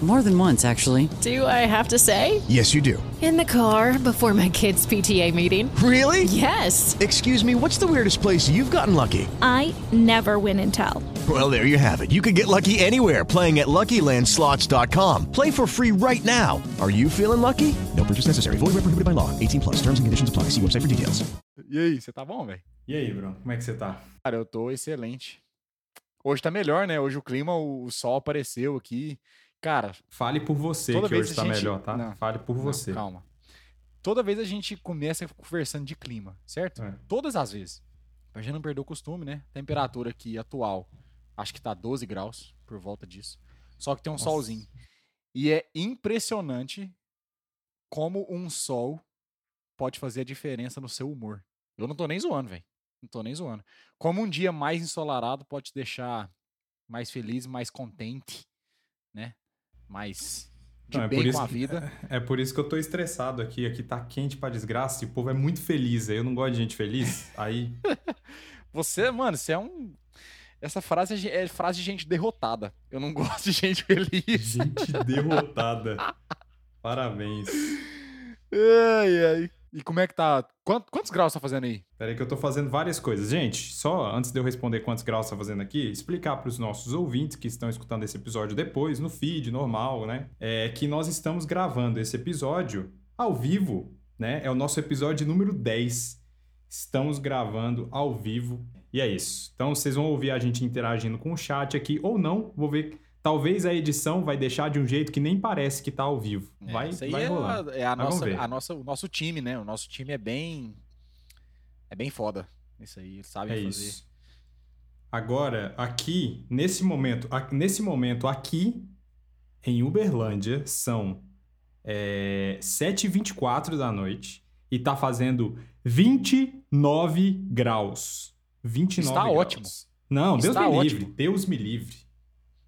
More than once, actually. Do I have to say? Yes, you do. In the car before my kids' PTA meeting. Really? Yes. Excuse me, what's the weirdest place you've gotten lucky? I never win and tell. Well, there you have it. You can get lucky anywhere playing at LuckyLandSlots.com. Play for free right now. Are you feeling lucky? No purchase necessary. Void where prohibited by law. 18 plus. Terms and conditions apply. See website for details. E aí, você tá bom, velho? E aí, Bruno, como é que você tá? Cara, eu tô excelente. Hoje tá melhor, né? Hoje o clima, o, o sol apareceu aqui. Cara, Fale por você que hoje a tá gente- melhor, tá? Não, Fale por não, você. calma. Toda vez a gente começa conversando de clima, certo? É. Todas as vezes. Pra gente não perder o costume, né? Temperatura aqui atual, acho que tá 12 graus, por volta disso. Só que tem um Nossa. solzinho. E é impressionante como um sol pode fazer a diferença no seu humor. Eu não tô nem zoando, velho. Não tô nem zoando. Como um dia mais ensolarado pode te deixar mais feliz, mais contente? Mais de Não, é por bem isso com a que- vida. É por isso que eu tô estressado aqui. Aqui tá quente pra desgraça e o povo é muito feliz. aí Eu não gosto de gente feliz. Aí, Você, mano, você é um. Essa frase é é frase de gente derrotada. Eu não gosto de gente feliz. gente derrotada. Parabéns. Ai, ai. E como é que tá? Quant- quantos graus tá fazendo aí? Peraí que eu tô fazendo várias coisas. Gente, só antes de eu responder quantos graus tá fazendo aqui, explicar para os nossos ouvintes que estão escutando esse episódio depois, no feed normal, né? É que nós estamos gravando esse episódio ao vivo, né? É o nosso episódio número 10. Estamos gravando ao vivo. E é isso. Então vocês vão ouvir a gente interagindo com o chat aqui ou não. Vou ver. Talvez a edição vai deixar de um jeito que nem parece que tá ao vivo. Vai, Isso aí vai é, rolar. a, é a nossa, a nossa, o nosso time, né? O nosso time é bem. É bem foda. Isso aí, eles sabem É fazer. isso. Agora, aqui, nesse momento, nesse momento aqui em Uberlândia, são é, 7h24 da noite e tá fazendo 29 graus. 29 Está graus. ótimo. Não, Deus Está me ótimo. livre. Deus me livre.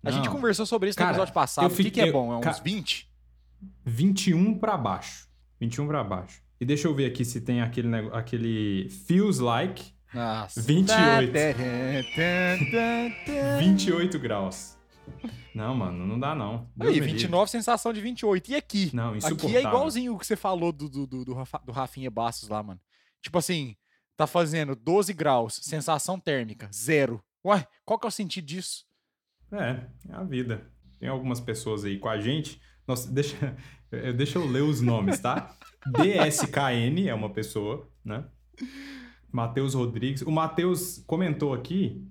A gente conversou sobre isso Cara, no episódio passado. eu O que, que é fiquei- bom? É uns ca- 20? 21 pra baixo. 21 pra baixo. E deixa eu ver aqui se tem aquele, nego- aquele feels like Nossa. 28. 28. 28 graus. Não, mano, não dá não. Deus Aí, me 29, sensação de 28. E aqui? Não, Aqui insuportável. é igualzinho o que você falou do, do, do, do, Rafa- do Rafinha Bastos lá, mano. Tipo assim, tá fazendo 12 graus, sensação térmica, zero. Ué, qual que é o sentido disso? É, é a vida. Tem algumas pessoas aí com a gente. Nossa, deixa, eu- deixa eu ler os nomes, tá? DSKN é uma pessoa, né? Matheus Rodrigues. O Matheus comentou aqui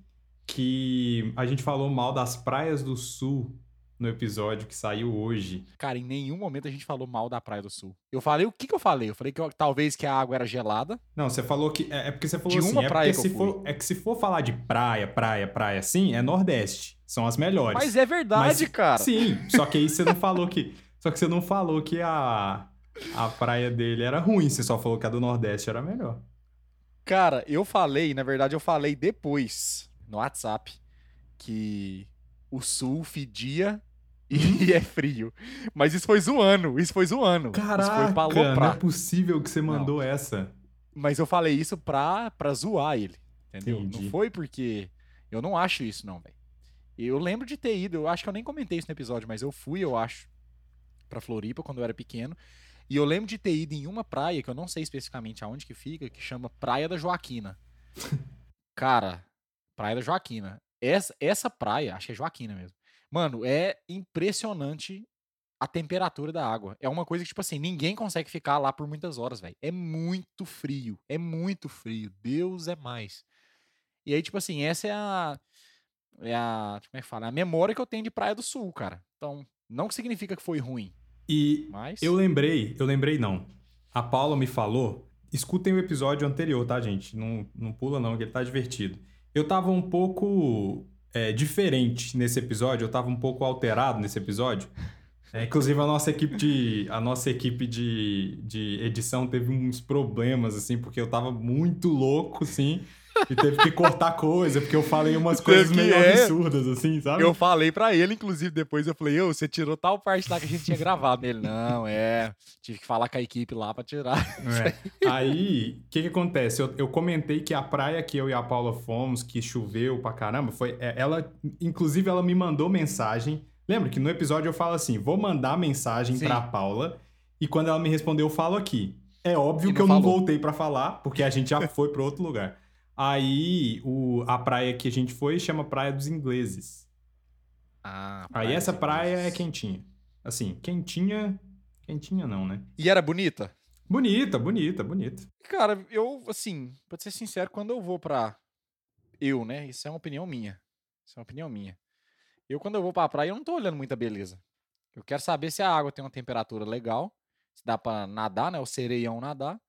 que a gente falou mal das praias do sul no episódio que saiu hoje. Cara, em nenhum momento a gente falou mal da Praia do Sul. Eu falei, o que que eu falei? Eu falei que eu- talvez que a água era gelada. Não, você falou que. É, é porque você falou De assim. uma é praia que se for, é que se for falar de praia, praia, praia assim, é Nordeste. São as melhores. Mas é verdade, Mas- cara. Sim, só que aí você não falou que. Só que você não falou que a, a praia dele era ruim, você só falou que a do Nordeste era melhor. Cara, eu falei, na verdade, eu falei depois no WhatsApp que o sul fedia e é frio. Mas isso foi zoando, isso foi zoando. isso foi pra Caraca, não é possível que você mandou essa. Mas eu falei isso pra, pra zoar ele, entendeu? Entendi. Não foi porque eu não acho isso não, velho. Eu lembro de ter ido, eu acho que eu nem comentei isso no episódio, mas eu fui, eu acho, pra Floripa quando eu era pequeno. E eu lembro de ter ido em uma praia, que eu não sei especificamente aonde que fica, que chama Praia da Joaquina. Cara, Praia da Joaquina. Essa, essa praia, acho que é Joaquina mesmo. Mano, é impressionante a temperatura da água. É uma coisa que, tipo assim, ninguém consegue ficar lá por muitas horas, velho. É muito frio. É muito frio. Deus é mais. E aí, tipo assim, essa é a. É a. Como é que fala? É a memória que eu tenho de Praia do Sul, cara. Então, não que significa que foi ruim, E mas. eu lembrei, eu lembrei não. A Paula me falou escutem o episódio anterior, tá, gente? Não, não pula não, que ele tá divertido. Eu tava um pouco é, diferente nesse episódio, eu tava um pouco alterado nesse episódio. É, inclusive a nossa equipe de a nossa equipe de, de edição teve uns problemas assim, porque eu tava muito louco assim, e teve que cortar coisa, porque eu falei umas coisas meio é. absurdas assim, sabe? Eu falei pra ele, inclusive, depois eu falei, ô, você tirou tal parte lá que a gente tinha gravado. Ele, não, é. Tive que falar com a equipe lá pra tirar. É. Aí, o que que acontece? Eu, eu comentei que a praia que eu e a Paula fomos, que choveu pra caramba, foi. é, Ela, inclusive, ela me mandou mensagem. Lembra que no episódio eu falo assim: vou mandar mensagem Sim. pra Paula, e quando ela me respondeu, eu falo aqui. É óbvio que não eu não falou. voltei pra falar, porque a gente já foi pra outro lugar. Aí, o, a praia que a gente foi chama Praia dos Ingleses. Ah, Aí, essa praia é ingleses. quentinha. Assim, quentinha. Quentinha não, né? E era bonita? Bonita, bonita, bonita. Cara, eu, assim, pra ser sincero, quando eu vou pra. Eu, né? Isso é uma opinião minha. Isso é uma opinião minha. Eu, quando eu vou pra praia, eu não tô olhando muita beleza. Eu quero saber se a água tem uma temperatura legal, se dá pra nadar, né? O sereião nadar.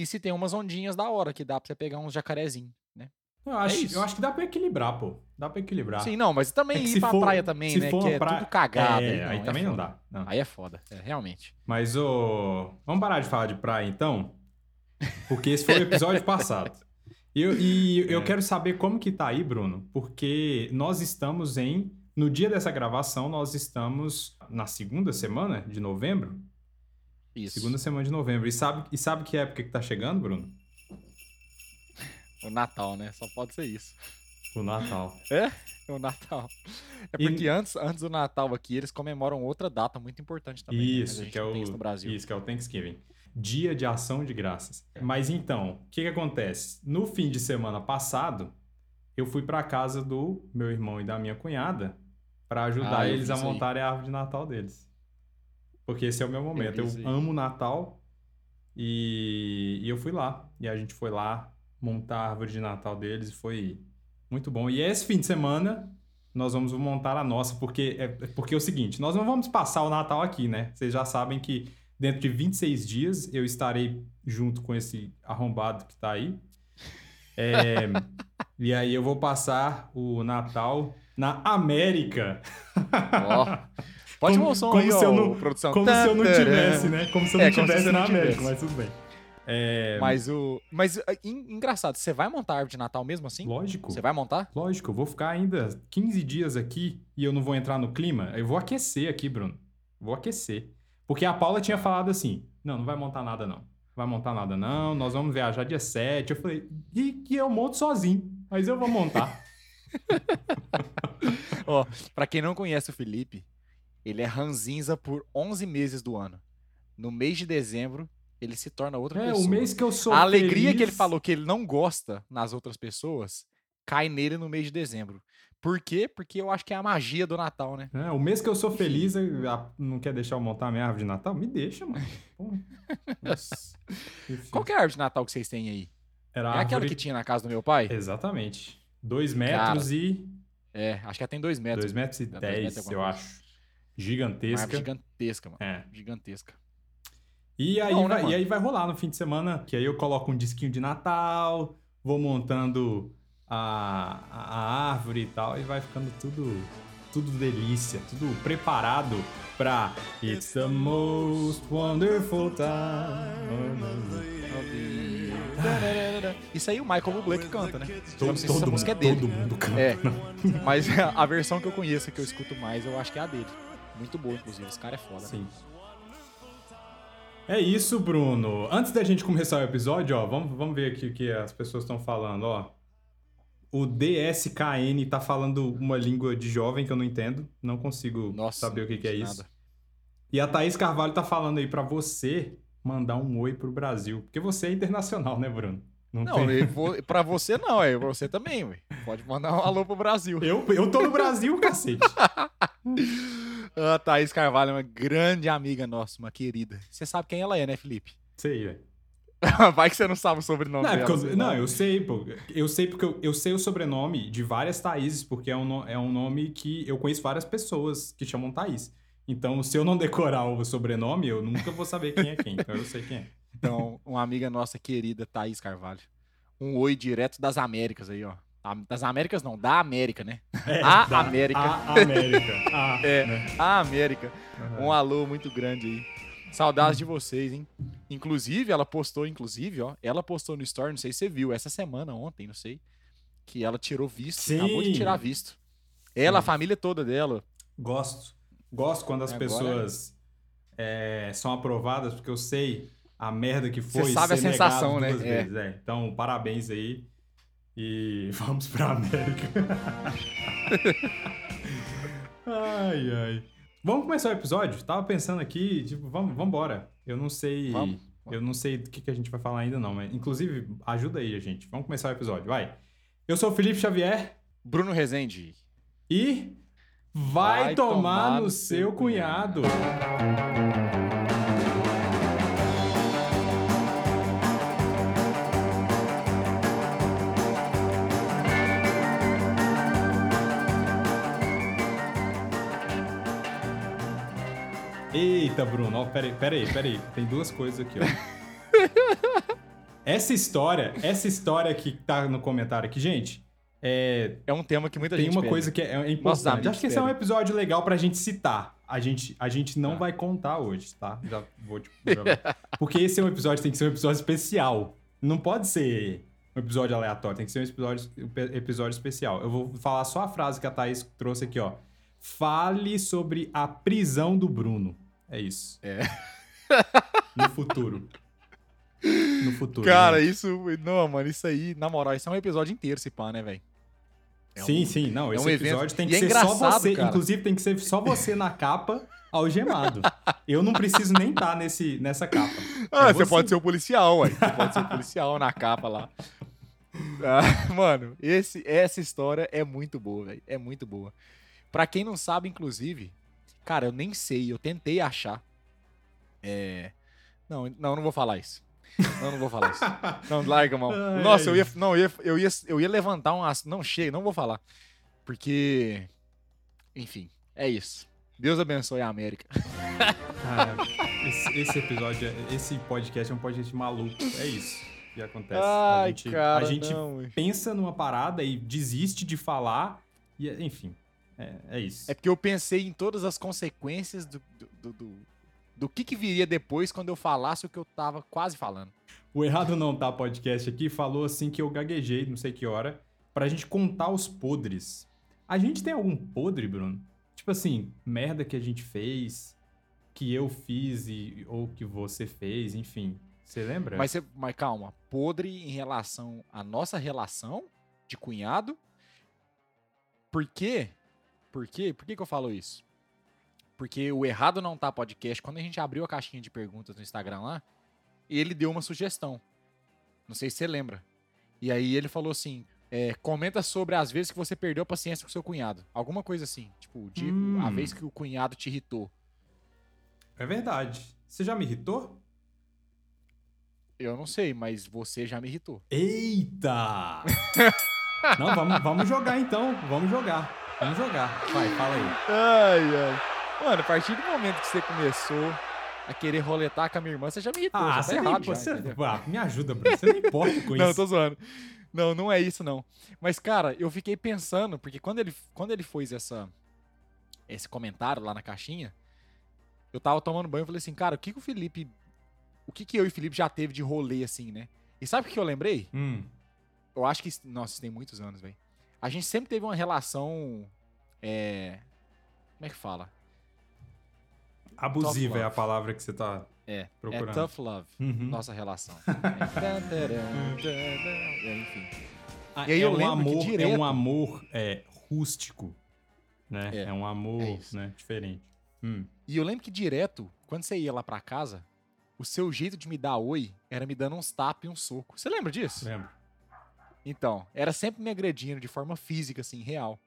E se tem umas ondinhas da hora, que dá pra você pegar uns jacarezinhos, né? Eu acho, isso. eu acho que dá pra equilibrar, pô. Dá pra equilibrar. Sim, não, mas também É ir se pra for- praia também, se né? for Que é tudo cagado. É, aí aí não, também é não foda. dá. Não. Aí é foda, é, realmente. Mas, ô. Vamos parar de falar de praia, então? Porque esse foi o episódio passado. E, eu- e É. eu quero saber como que tá aí, Bruno, porque nós estamos em. No dia dessa gravação, nós estamos na segunda semana de novembro. Isso. Segunda semana de novembro. E sabe, e sabe que época que tá chegando, Bruno? O Natal, né? Só pode ser isso. O Natal. É? O Natal. É E- porque antes, antes do Natal aqui, eles comemoram outra data muito importante também. né? Isso, gente que é o isso no Brasil. Isso, que é o Thanksgiving. Dia de ação de graças. Mas então, o que, que acontece? No fim de semana passado, eu fui pra casa do meu irmão e da minha cunhada pra ajudar Ah, eles a aí. montarem a árvore de Natal deles. Porque esse é o meu momento. Eu, amo Natal e, e eu fui lá. E a gente foi lá montar a árvore de Natal deles e foi muito bom. E esse fim de semana nós vamos montar a nossa, porque é, é- porque é o seguinte, nós não vamos passar o Natal aqui, né? Vocês já sabem que dentro de 26 dias eu estarei junto com esse arrombado que tá aí. É, e aí eu vou passar o Natal na América. Ó. Pode Como- o som como aí, se eu não- produção. Como se eu não Tantarã. tivesse, né? Como se eu É, não se tivesse na América, tivesse. mas tudo bem. É, Mas o. Mas ah, en- engraçado, você vai montar a árvore de Natal mesmo assim? lógico. Você vai montar? Lógico, eu vou ficar ainda 15 dias aqui e eu não vou entrar no clima. Eu vou aquecer aqui, Bruno. Vou aquecer. Porque a Paula tinha falado assim: não, não vai montar nada, não. Vai montar nada, não. Nós vamos viajar dia 7. Eu falei, e, e eu monto sozinho. Mas eu vou montar. Ó, pra quem não conhece o Felipe, ele é ranzinza por 11 meses do ano. No mês de dezembro, ele se torna outra é, pessoa. o mês que eu sou A alegria que ele feliz- falou que ele não gosta nas outras pessoas cai nele no mês de dezembro. Por quê? Porque eu acho que é a magia do Natal, né? É, o mês que eu sou feliz, eu- não quer deixar eu montar minha árvore de Natal? Me deixa, mano. Qual que é a árvore de Natal que vocês têm aí? Era É aquela árvore- que tinha na casa do meu pai? Exatamente. 2 metros e. É, acho que ela tem dois metros. 2 metros e Dois metros 10, e alguma eu acho. Uma Gigantesca. árvore gigantesca, mano. É. Gigantesca. E aí, Bom, né, vai, mano? e aí vai rolar no fim de semana, que aí eu coloco um disquinho de Natal, vou montando a, a, árvore e tal, e vai ficando tudo, tudo delícia, tudo preparado pra It's the most wonderful time. Isso aí o Michael Bublé que canta, né? Todo, não se todo essa mundo, música é todo mundo canta. É, mas a versão que eu conheço, que eu escuto mais, eu acho que é a dele. Muito boa, inclusive. Esse cara é foda. Sim. É isso, Bruno. Antes da gente começar o episódio, ó, vamos, vamos ver aqui o que as pessoas estão falando, ó. O DSKN tá falando uma língua de jovem que eu não entendo. Não consigo Nossa, saber o que, que é isso. nada. E a Thaís Carvalho tá falando aí pra você mandar um oi pro Brasil. Porque você é internacional, né, Bruno? Não, tem- eu vou- pra você não, é pra você também, ué. Pode mandar um alô pro Brasil. Eu, eu tô no Brasil, cacete. A Thaís Carvalho é uma grande amiga nossa, uma querida. Você sabe quem ela é, né, Felipe? Sei, velho. Vai que você não sabe o sobrenome Não, é dela. porque eu, sei não, eu sei, pô. Eu sei porque eu, eu sei o sobrenome de várias Thaíses, porque é um, é um nome que eu conheço várias pessoas que chamam Thaís. Então, se eu não decorar o sobrenome, eu nunca vou saber quem é quem. Então, eu sei quem é. Então, uma amiga nossa querida, Thaís Carvalho. Um oi direto das Américas aí, ó. A- Das Américas não, da América, né? a da- América. A América. A, É, né? a América. Aham. Um alô muito grande aí. Saudades de vocês, hein? Inclusive, ela postou, inclusive, ó. Ela postou no Story, não sei se você viu, essa semana, ontem, não sei. Que ela tirou visto. Sim. Acabou de tirar visto. Ela, a família toda dela. Gosto. Gosto quando as Agora- pessoas é, são aprovadas, porque eu sei a merda que foi. Você sabe a sensação, né? É. vezes, é. Então, parabéns aí. E vamos pra América. ai, ai. Vamos começar o episódio? Tava pensando aqui, tipo, vamos, vamos embora. Eu não sei. Vamos. Eu não sei do que, que a gente vai falar ainda, não. Mas, inclusive, ajuda aí, gente. Vamos começar o episódio, vai. Eu sou o Felipe Xavier. Bruno Rezende. E vai, Vai tomar, tomar no no seu seu cunhado. Eita, Bruno, ó, peraí, peraí, peraí. Tem duas coisas aqui, ó. Essa história, essa história que tá no comentário aqui, gente, é, É um tema que muita tem gente uma pede. coisa que é, é importante. Acho que esse é um episódio legal pra gente citar. A gente, a gente não Tá. vai contar hoje, tá? Já vou te... já- Porque esse é um episódio, tem que ser um episódio especial. Não pode ser um episódio aleatório, tem que ser um episódio, um episódio especial. Eu vou falar só a frase que a Thaís trouxe aqui, ó. Fale sobre a prisão do Bruno. É isso. É. No futuro. No futuro. Cara, gente. isso. Não, mano, isso aí, na moral, isso é um episódio inteiro, se pá, né, velho? É sim, um- sim, não. é Esse um evento. episódio tem E que é ser só você. cara. Inclusive, tem que ser só você na capa, algemado. Eu não preciso nem estar nesse, nessa capa. Ah, É você pode ser o policial, ué. Você pode ser o policial na capa lá. Ah, mano, esse, essa história é muito boa, velho. É muito boa. Pra quem não sabe, inclusive, cara, eu nem sei, eu tentei achar. É. Não, não, não vou falar isso. Não, não vou falar isso. Não, larga, mão. Ai, Nossa, eu ia, não, eu ia, eu ia, eu ia levantar um assunto. Não, chega, não vou falar. Porque. Enfim, é isso. Deus abençoe a América. Cara, esse, esse episódio, é- esse podcast é um podcast maluco. É isso que acontece. a Ai, gente, cara, a gente não, pensa numa parada e desiste de falar. E, enfim, é, é isso. É porque eu pensei em todas as consequências do, do, do, do- do que, que viria depois quando eu falasse o que eu tava quase falando. O Errado Não Tá podcast aqui falou assim que eu gaguejei, não sei que hora, pra gente contar os podres. A gente tem algum podre, Bruno? Tipo assim, merda que a gente fez, que eu fiz e, ou que você fez, enfim. Você lembra? Mas, você- mas calma, podre em relação à nossa relação de cunhado. Por quê? Por quê? Por que, que eu falo isso? Porque o Errado Não Tá podcast, quando a gente abriu a caixinha de perguntas no Instagram lá, ele deu uma sugestão. Não sei se você lembra. E aí ele falou assim: é, comenta sobre as vezes que você perdeu a paciência com seu cunhado. Alguma coisa assim. Tipo, de, Hum. a vez que o cunhado te irritou. É verdade. Você já me irritou? Eu não sei, mas você já me irritou. Eita! não, vamos, vamos jogar então. Vamos jogar. Vamos jogar. Vai, fala aí. Ai, ai. Mano, a partir do momento que você começou a querer roletar com a minha irmã, você já me irritou. já tá você errado. nem, já, você, ah, me ajuda, Bruno. Você não importa com Não, isso. eu tô zoando. Não, não é isso, não. Mas, cara, eu fiquei pensando, porque quando ele, quando ele fez essa, esse comentário lá na caixinha, eu tava tomando banho e falei assim, cara, o que, que o Felipe. O que, que eu e o Felipe já teve de rolê assim, né? E sabe o que eu lembrei? Hum, Eu acho que. Nossa, isso tem muitos anos, velho. A gente sempre teve uma relação. É. Como é que fala? abusiva é a palavra que você tá É. procurando. É tough love. Uhum. Nossa relação. É. É, Enfim. Ah, E aí é eu um amor, É direto- um amor é, rústico, né? É, É, um amor é né, diferente. Hum. E eu lembro que direto, quando você ia lá pra casa, o seu jeito de me dar oi era me dando uns tapas e um soco. Você lembra disso? Lembro. Então, era sempre me agredindo de forma física, assim, real.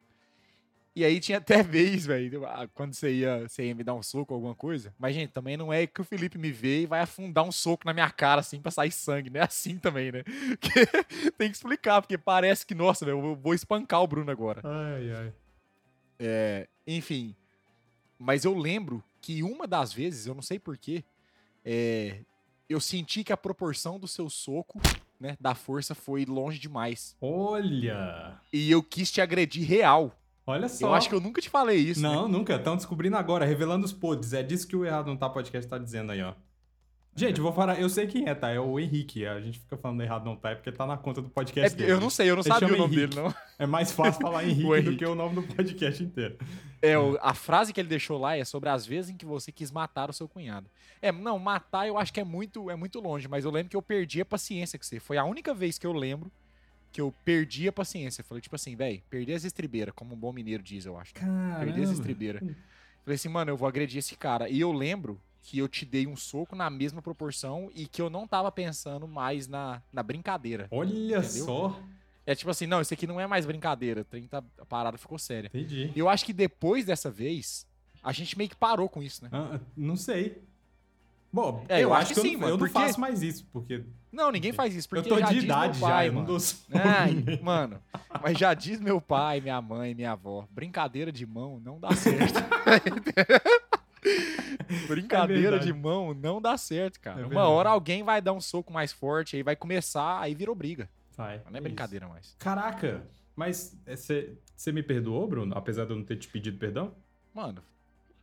E aí tinha até vez, velho, ah, quando você ia, você ia me dar um soco ou alguma coisa. Mas, gente, também não é que o Felipe me vê e vai afundar um soco na minha cara, assim, pra sair sangue. Não é assim também, né? Tem que explicar, porque parece que, nossa, velho, eu vou espancar o Bruno agora. Ai, ai. É, enfim. Mas eu lembro que uma das vezes, eu não sei porquê, é, eu senti que a proporção do seu soco, né, da força foi longe demais. Olha! E eu quis te agredir real. Olha só. Eu acho que eu nunca te falei isso. Não, né? nunca. Estão descobrindo agora, revelando os podres. É disso que o Errado Não Tá Podcast tá dizendo aí, ó. Gente, eu vou falar. Eu sei quem é, tá? É o Henrique. A gente fica falando errado não tá, é porque tá na conta do É podcast porque dele. eu não sei, eu não Ele sabia o nome Henrique. dele, não. É mais fácil falar Henrique, O do Henrique. que o nome do podcast inteiro. É, o- a frase que ele deixou lá é sobre as vezes em que você quis matar o seu cunhado. É, não, matar eu acho que é muito, é muito longe, mas eu lembro que eu perdi a paciência com você. Foi a única vez que eu lembro que eu perdi a paciência. Falei, tipo assim, velho, perdi as estribeiras, como um bom mineiro diz, eu acho. Perdi as estribeiras. Falei assim, mano, eu vou agredir esse cara. E eu lembro que eu te dei um soco na mesma proporção e que eu não tava pensando mais na, na brincadeira. Olha Entendeu? só. É tipo assim, não, isso aqui não é mais brincadeira. 30, a parada ficou séria. Entendi. Eu acho que depois dessa vez, a gente meio que parou com isso, né? Ah, não sei. Bom, É, eu, eu acho, que, que eu, sim, não, mano, eu não porque- faço mais isso, porque Não, ninguém faz isso, eu porque tô já de idade pai, já, eu não mano. dou soco. Ai, mano, mas já diz meu pai, minha mãe, minha avó, brincadeira de mão não dá certo. brincadeira É de mão não dá certo, cara. É Uma hora alguém vai dar um soco mais forte, aí vai começar, aí virou briga. Vai, Não é isso. brincadeira mais. Caraca, mas você me perdoou, Bruno? Apesar de eu não ter te pedido perdão? Mano,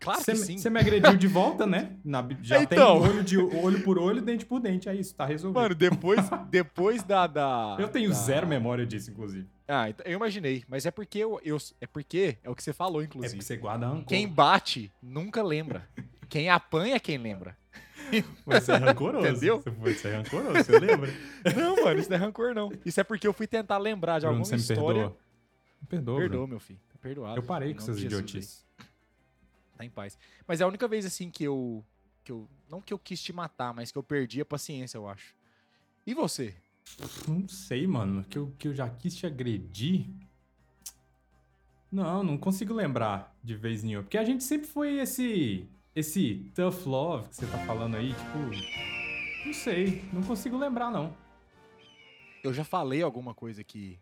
claro Você que me- sim. Você me agrediu de volta, né? Na já Então. tem olho, de, olho por olho, dente por dente. É isso, tá resolvido. Mano, depois, depois da, da- eu tenho da- zero memória disso, inclusive. Ah, então, eu imaginei, mas é porque eu, eu- é porque é o que você falou, É inclusive. porque você guarda rancor. Quem bate nunca lembra. Quem apanha é quem lembra. Você é rancoroso. Entendeu? Você, é rancoroso, você lembra? Não, mano, isso não é rancor, não. Isso é porque eu fui tentar lembrar de Bruno, alguma você me história. perdoa? Me perdoa, Perdoa, meu filho. Tá perdoado. Eu parei com essas idiotices. Tá em paz. Mas é a única vez, assim, que eu, que eu... Não que eu quis te matar, mas que eu perdi a paciência, eu acho. E você? Não sei, mano. Que eu, que eu já quis te agredir. Não, não consigo lembrar de vez nenhuma. Porque a gente sempre foi esse. Esse tough love que você tá falando aí, tipo. Não sei, não consigo lembrar, não. Eu já falei alguma coisa que...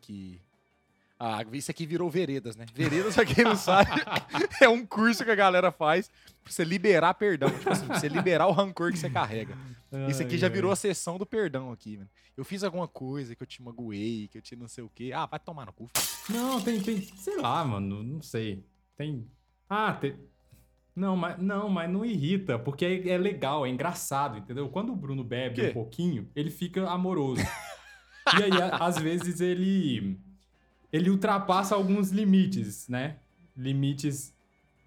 Que... Ah, isso aqui virou veredas, né? Veredas, pra quem não sabe, é um curso que a galera faz pra você liberar perdão. Tipo assim, pra você liberar o rancor que você carrega. Isso aqui já virou a sessão do perdão aqui, mano. Eu fiz alguma coisa que eu te magoei, que eu te não sei o quê. Ah, vai tomar no cu. Não, tem, tem. Sei lá, mano. Não sei. Tem. Ah, tem. Não, mas não, mas não irrita, porque é, é legal, é engraçado, entendeu? Quando o Bruno bebe Quê? um pouquinho, ele fica amoroso. e aí, às vezes, ele. Ele ultrapassa alguns limites, né? Limites.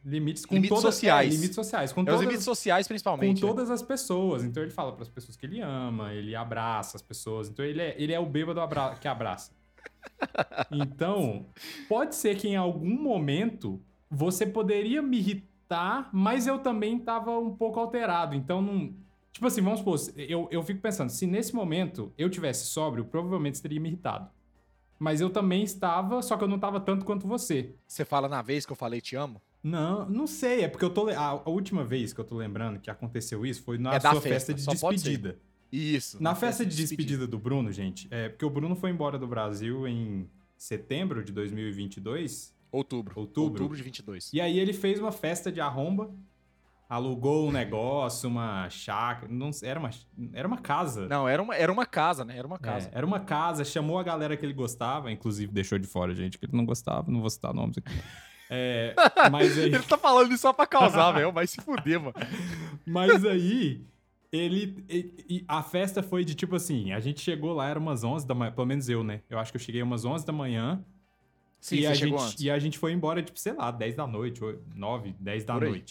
Limites com Limites todas, sociais. É, limites sociais. Com É os todas, limites sociais, com principalmente. né? todas as pessoas. Então ele fala para as pessoas que ele ama, ele abraça as pessoas. Então ele é, ele é o bêbado abra- que abraça. Então, pode ser que em algum momento você poderia me irritar, mas eu também tava um pouco alterado. Então não. Tipo assim, vamos supor, eu, eu fico pensando, se nesse momento eu tivesse sóbrio, provavelmente você teria me irritado. Mas eu também estava, só que eu não tava tanto quanto você. Você fala na vez que eu falei te amo? Não, não sei, é porque eu tô. A, a última vez que eu tô lembrando que aconteceu isso foi na É sua festa, festa, de despedida. Isso. Na festa de despedida do Bruno, gente, é porque o Bruno foi embora do Brasil em setembro de 2022. Outubro. Outubro. Outubro de 22. E aí ele fez uma festa de arromba, alugou um negócio, uma chácara, não era uma era uma casa. Não, era uma, era uma casa, né? Era uma É, casa. era uma casa, chamou a galera que ele gostava, inclusive deixou de fora, gente, que ele não gostava, não vou citar nomes aqui. É, mas aí, Ele tá falando isso só pra causar, velho. Vai se fuder, mano. Mas aí, ele. a festa foi de tipo assim: a gente chegou lá, era umas 11 da manhã, pelo menos eu, né? Eu acho que eu cheguei umas 11 da manhã. Sim, e, a gente, antes. e a gente foi embora, tipo, sei lá, 10 da noite, ou 9, 10 da Por aí.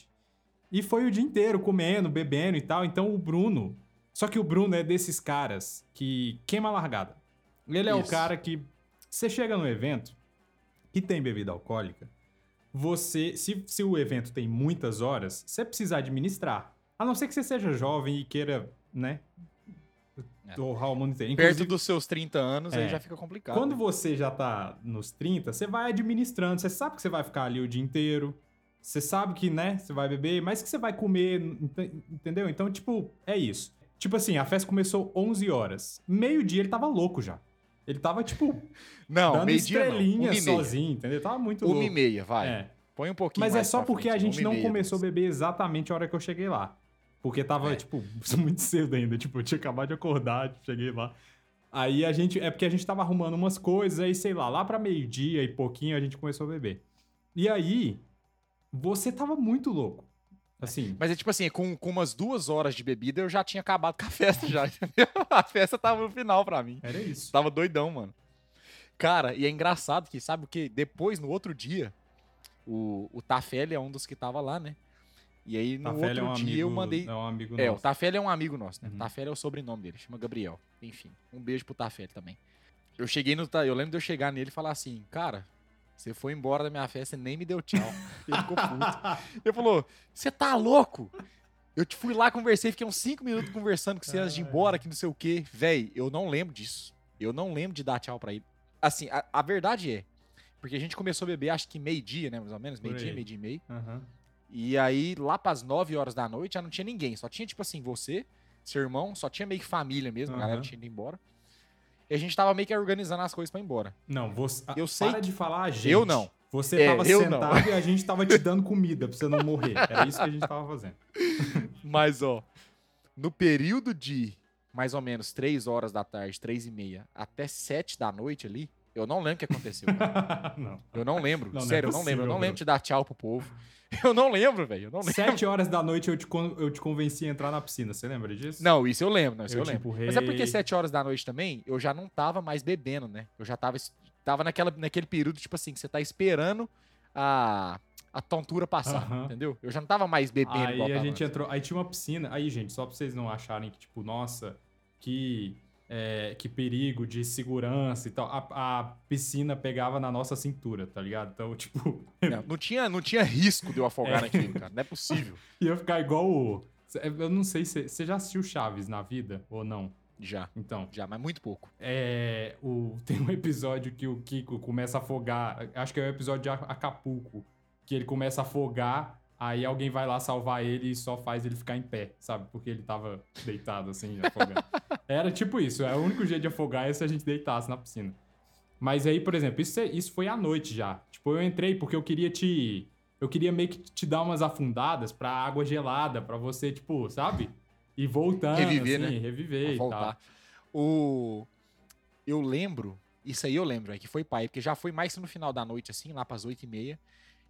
E foi o dia inteiro comendo, bebendo e tal. Então o Bruno. Só que o Bruno é desses caras que queima a largada. Ele é o Isso. cara que. Você chega no evento que tem bebida alcoólica, você. Se, se o evento tem muitas horas, você precisa administrar. A não ser que você seja jovem e queira, né? É. Torrar o mundo inteiro. Perto Inclusive, dos seus 30 anos, É. aí já fica complicado. quando você já tá nos 30, você vai administrando. Você sabe que você vai ficar ali o dia inteiro. Você sabe que, né, você vai beber, mas que você vai comer, ent- entendeu? Então, tipo, é isso. Tipo assim, a festa começou 11 horas. Meio-dia ele tava louco já. Ele tava, tipo, Não, dando não. estrelinha Uma meia. sozinho, entendeu? Tava muito Uma louco. e meia, vai. É. Põe um pouquinho Mas é só porque a frente, gente uma e não meia, começou a beber exatamente a hora que eu cheguei lá. Porque tava, É. tipo, muito cedo ainda. Tipo, eu tinha acabado de acordar, tipo, cheguei lá. Aí a gente. É porque a gente tava arrumando umas coisas, aí, sei lá, lá pra meio-dia e pouquinho a gente começou a beber. E aí, você tava muito louco. Assim. Mas é tipo assim, com, com umas duas horas de bebida eu já tinha acabado com a festa já, entendeu? A festa tava no final pra mim. Era isso. Tava doidão, mano. Cara, e é engraçado que, sabe o que? Depois, no outro dia, o, o Tafelli é um dos que tava lá, né? E aí, no Tafelli outro é um dia, amigo, eu mandei. É um amigo É, o nosso. Tafelli é um amigo nosso, né? Uhum. Tafelli é o sobrenome dele, chama Gabriel. Enfim, um beijo pro Tafelli também. Eu cheguei no. Eu lembro de eu chegar nele e falar assim, cara, você foi embora da minha festa e nem me deu tchau. Ele ficou puto. Ele falou: Você tá louco? Eu te fui lá, conversei, fiquei uns 5 minutos conversando com você antes de ir embora, que não sei o quê. Véi, eu não lembro disso. Eu não lembro de dar tchau pra ele. Assim, a, a verdade é, porque a gente começou a beber, acho que meio-dia, né? Mais ou menos, meio-dia, meio-dia e meio. Aham. E aí, lá pras 9 horas da noite, já não tinha ninguém. Só tinha, tipo assim, você, seu irmão, só tinha meio que família mesmo, a galera tinha ido embora. E a gente tava meio que organizando as coisas pra ir embora. Não, você. Eu sei Para de falar a gente. Eu não. Você É, tava eu não. sentado e a gente tava te dando comida pra você não morrer. Era isso que a gente tava fazendo. Mas, ó, no período de mais ou menos 3 horas da tarde, 3 e meia, até 7 da noite ali, eu não lembro o que aconteceu. não. Eu não lembro. Não, não é Sério, eu não lembro. Eu não lembro de dar tchau pro povo. Eu não lembro, velho. Eu não lembro. Sete horas da noite eu te, con- eu te convenci a entrar na piscina. Você lembra disso? Não, isso eu lembro, não, isso Eu eu, lembro. Mas é porque 7 horas da noite também, eu já não tava mais bebendo, né? Eu já tava, tava naquela, naquele período, tipo assim, que você tá esperando a, a tontura passar, Aham. entendeu? Eu já não tava mais bebendo Aí a gente antes. entrou. Aí tinha uma piscina. Aí, gente, só pra vocês não acharem que, tipo, nossa, que. É, que perigo de segurança e tal. A, a piscina pegava na nossa cintura, tá ligado? Então, tipo, Não, não tinha, não tinha risco de eu afogar É. naquilo, cara. Não é possível. ia ficar igual o. Eu não sei se. Você já assistiu Chaves na vida ou não? Já, Então, já, mas muito pouco. é, o, tem um episódio que o Kiko começa a afogar. Acho que é o episódio de Acapulco. Que ele começa a afogar, aí alguém vai lá salvar ele e só faz ele ficar em pé, sabe? Porque ele tava deitado assim, afogando. Era tipo isso. É o único jeito de afogar é se a gente deitasse na piscina. Mas aí, por exemplo, isso, é- isso foi à noite já. Tipo, eu entrei porque eu queria te. Eu queria meio que te dar umas afundadas pra água gelada, pra você, tipo, sabe? E voltando, Reviver, assim, né? reviver e tal. O... Eu lembro, isso aí eu lembro, é que foi pai, porque já foi mais no final da noite, assim, lá pras 8 e meia.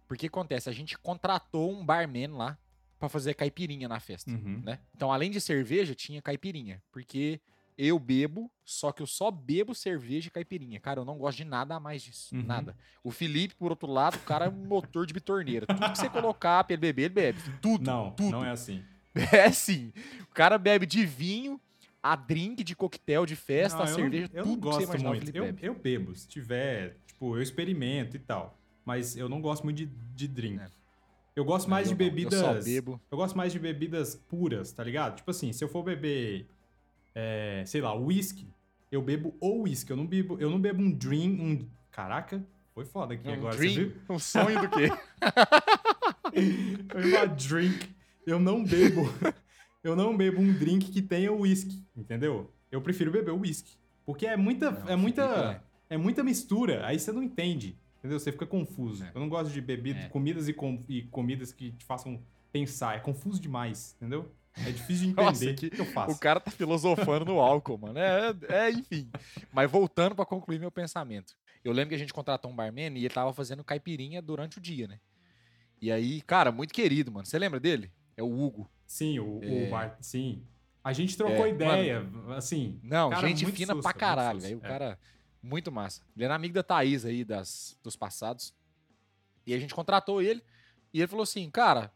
Porque acontece, a gente contratou um barman lá pra fazer caipirinha na festa, Uhum. né? Então, além de cerveja, tinha caipirinha. Porque eu bebo, só que eu só bebo cerveja e caipirinha. Cara, eu não gosto de nada a mais disso. Uhum. Nada. O Felipe, por outro lado, o cara é um motor de bitorneira. Tudo que você colocar pra ele beber, ele bebe. Tudo. Não, tudo. não é assim. É sim. O cara bebe de vinho, a drink de coquetel de festa, Não, a eu cerveja, não, eu tudo não que você gosto imaginar muito. Eu, eu bebo, se tiver, tipo, eu experimento e tal. Mas eu não gosto muito de, de drink. É. Eu gosto mais eu de não, eu bebidas. só bebo. Eu gosto mais de bebidas puras, tá ligado? Tipo assim, se eu for beber, é, sei lá, whisky, eu bebo o whisky. Eu não bebo, eu não bebo um drink, um. Caraca, foi foda aqui Um agora, drink, você viu? um sonho do quê? Falar drink. Eu não bebo. Eu não bebo um drink que tenha whisky, entendeu? Eu prefiro beber o whisky. Porque é muita. Não, é muita. Felipe, É muita mistura. Aí você não entende. Entendeu? Você fica confuso. É. Eu não gosto de beber É. comidas e, com- e comidas que te façam pensar. É confuso demais, entendeu? É difícil de Nossa, entender que- o que eu faço. O cara tá filosofando no álcool, mano. É, é, enfim. Mas voltando pra concluir meu pensamento. Eu lembro que a gente contratou um barman e ele tava fazendo caipirinha durante o dia, né? E aí, cara, muito querido, mano. Você lembra dele? É o Hugo. Sim, o, É. o bar. Sim. A gente trocou É, ideia, assim. Não, cara gente fina sussa, pra caralho, velho. O É. cara, muito massa. Ele era amigo da Thaís aí, das, dos passados. E a gente contratou ele. E ele falou assim, cara,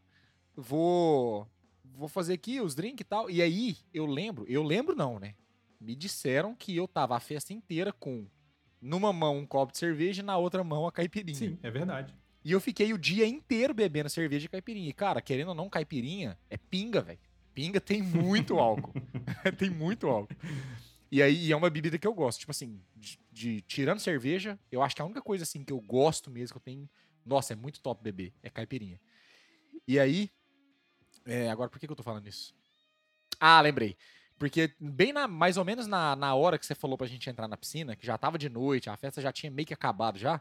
vou vou fazer aqui os drinks e tal. E aí, eu lembro, eu lembro não, né? Me disseram que eu tava a festa inteira com numa mão um copo de cerveja e na outra mão a caipirinha. Sim, é verdade. E eu fiquei o dia inteiro bebendo cerveja e caipirinha. E, cara, querendo ou não, caipirinha é pinga, velho. Pinga tem muito álcool. tem muito álcool. E aí e é uma bebida que eu gosto. Tipo assim, de, de- tirando cerveja, eu acho que a única coisa assim que eu gosto mesmo, que eu tenho. Nossa, é muito top beber. É caipirinha. E aí. É, agora, por que, que eu tô falando isso? Ah, lembrei. Porque bem na, mais ou menos na, na hora que você falou pra gente entrar na piscina, que já tava de noite, a festa já tinha meio que acabado já,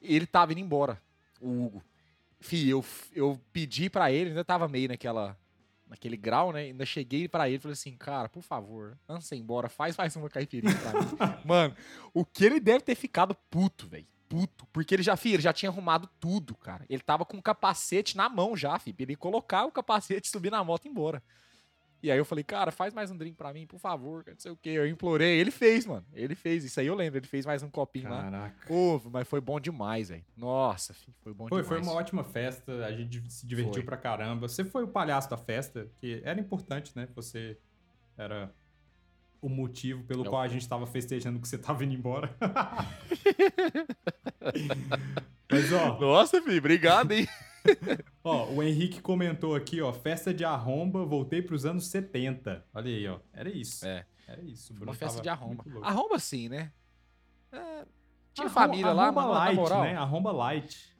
ele tava indo embora, o Hugo. Fih, eu, eu pedi pra ele, ainda tava meio naquela naquele grau, né? Ainda cheguei pra ele e falei assim, cara, por favor, antes de ir embora, faz mais uma caipirinha pra mim. Mano, o que ele deve ter ficado puto, velho. Puto. Porque ele já, filho, ele já tinha arrumado tudo, cara. Ele tava com o capacete na mão já, filho. Ele colocar o capacete, subir na moto e ir embora. E aí eu falei, cara, faz mais um drink pra mim, por favor, não sei o que. Eu implorei. Ele fez, mano. Ele fez. Isso aí eu lembro. Ele fez mais um copinho lá. Caraca. Pô, mas foi bom demais, velho. Nossa, filho, foi bom Foi, demais. foi uma ótima festa, a gente se divertiu Foi. pra caramba. Você foi o palhaço da festa, que era importante, né? Você era o motivo pelo Eu- qual a gente tava festejando que você tava indo embora. Mas, ó, Nossa, filho, obrigado, hein? ó, o Henrique comentou aqui, ó, festa de arromba, voltei pros anos 70. Olha aí, ó, era isso. É. Era isso. o Uma Bruno festa de arromba. Arromba sim, né? É, tinha Arrom- família lá, arromba mas na light, moral, né? Arromba light.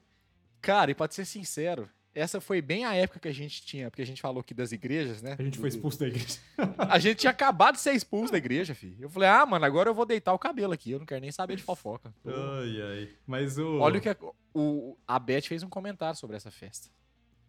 Cara, e pode ser sincero, essa foi bem a época que a gente tinha, porque a gente falou aqui das igrejas, né? A gente foi expulso da igreja. A gente tinha acabado de ser expulso da igreja, filho. Eu falei, ah, mano, agora eu vou deitar o cabelo aqui, eu não quero nem saber de fofoca. Tô- Ai, ai. Mas o... Olha o que a, o, a Beth fez um comentário sobre essa festa.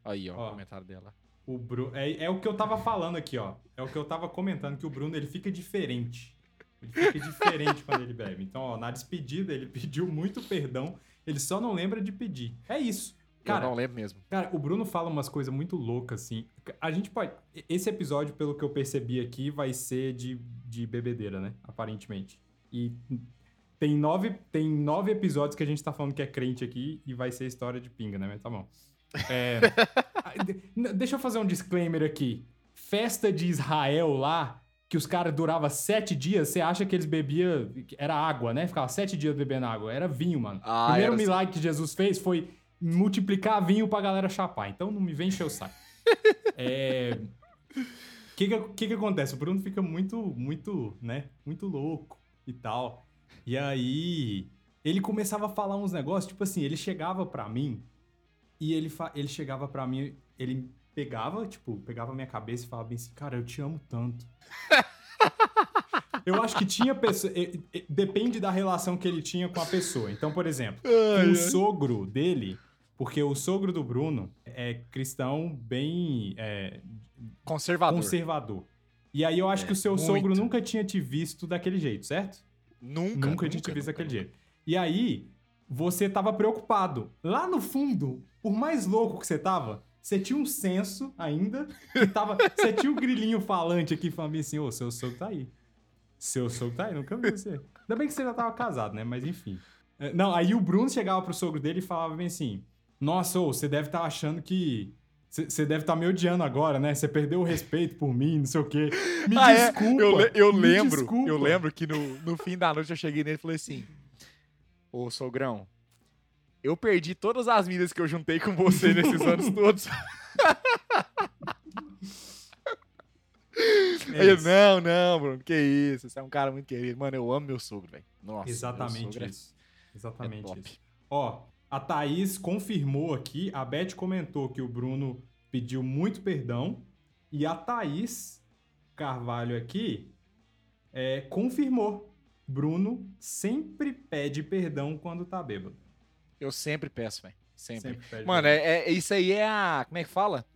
Aí, ó, Ó. o comentário dela. O Bruno. É, é o que eu tava falando aqui, ó. É o que eu tava comentando, que o Bruno ele fica diferente. Ele fica diferente quando ele bebe. Então, ó, na despedida, ele pediu muito perdão. Ele só não lembra de pedir. É isso. Cara, eu não lembro mesmo. cara, o Bruno fala umas coisas muito loucas, assim. A gente pode. Esse episódio, pelo que eu percebi aqui, vai ser de, de bebedeira, né? Aparentemente. E tem nove, tem nove episódios que a gente tá falando que é crente aqui e vai ser história de pinga, né? Mas tá bom. É, deixa eu fazer um disclaimer aqui. Festa de Israel lá, que os caras duravam sete dias, você acha que eles bebiam. Era água, né? Ficava sete dias bebendo água. Era vinho, mano. Ah, o primeiro assim. milagre que Jesus fez foi multiplicar vinho pra galera chapar. Então não me vem encher o saco. É. O que que, que que acontece? O Bruno fica muito, muito, né? Muito louco e tal. E aí, ele começava a falar uns negócios, tipo assim, ele chegava pra mim e ele, fa- ele chegava pra mim, ele pegava, tipo, pegava a minha cabeça e falava bem assim, cara, eu te amo tanto. eu acho que tinha pessoa. Depende da relação que ele tinha com a pessoa. Então, por exemplo, com o sogro dele, porque o sogro do Bruno é cristão bem é, Conservador. conservador. E aí eu acho É, que o seu muito. sogro nunca tinha te visto daquele jeito, certo? Nunca, Nunca, tinha te visto daquele jeito. E aí, você tava preocupado. Lá no fundo, por mais louco que você tava, você tinha um senso ainda, que tava. você tinha o grilinho falante aqui falando bem assim, ô, seu sogro tá aí. Seu sogro tá aí, nunca vi você. Ainda bem que você já tava casado, né? Mas enfim. É, Não, aí o Bruno chegava pro sogro dele e falava bem assim: Nossa, ô, você deve estar achando que. Você deve estar me odiando agora, né? Você perdeu o respeito por mim, não sei o quê. Me Ah, é? desculpa. Eu, le- eu lembro, desculpa. eu lembro que no, no fim da noite eu cheguei nele e falei assim: Ô sogrão, eu perdi todas as milhas que eu juntei com você nesses anos todos. É eu, não, não, Bruno, que isso, você é um cara muito querido. Mano, eu amo meu sogro, velho. Nossa, Exatamente sogro é- isso. Exatamente é isso. Ó, a Thaís confirmou aqui, a Beth comentou que o Bruno pediu muito perdão e a Thaís Carvalho aqui é, confirmou. Bruno sempre pede perdão quando tá bêbado. Eu sempre peço, velho. Sempre. Sempre pede Mano, é, é- isso aí é a. Como é que fala?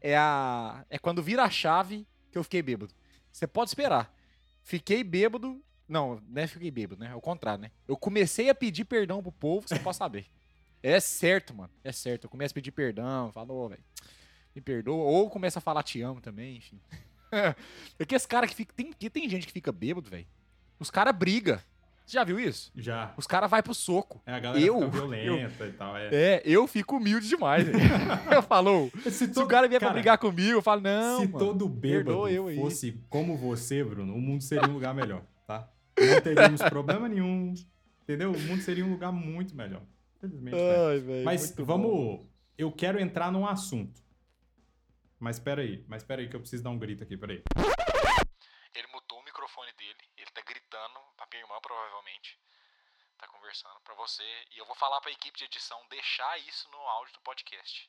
É a. É quando vira a chave que eu fiquei bêbado. Você pode esperar. Fiquei bêbado. Não, não é fiquei bêbado, né? É o contrário, né? Eu comecei a pedir perdão pro povo, você pode saber. É certo, mano. É certo. Eu começo a pedir perdão, falo, ô, velho, me perdoa. Ou começa a falar te amo também, enfim. é que esse cara que fica. Tem, que tem gente que fica bêbado, velho. Os caras brigam. Você já viu isso? Já. Os caras vai pro soco. É, a galera Eu- fica violenta e tal. É. É, eu fico humilde demais, eu falo, Se, se o todo- cara vier pra cara, brigar comigo, eu falo, não, se mano. todo bêbado eu aí. fosse como você, Bruno, o mundo seria um lugar melhor, tá? Não teríamos problema nenhum, entendeu? O mundo seria um lugar muito melhor. Felizmente, né? Ai, velho, Mas vamos. bom. Eu quero entrar num assunto. Mas peraí, mas peraí, que eu preciso dar um grito aqui, peraí. Ele mutou o microfone dele, ele tá gritando pra minha irmã, provavelmente. Tá conversando pra você. E eu vou falar pra equipe de edição deixar isso no áudio do podcast.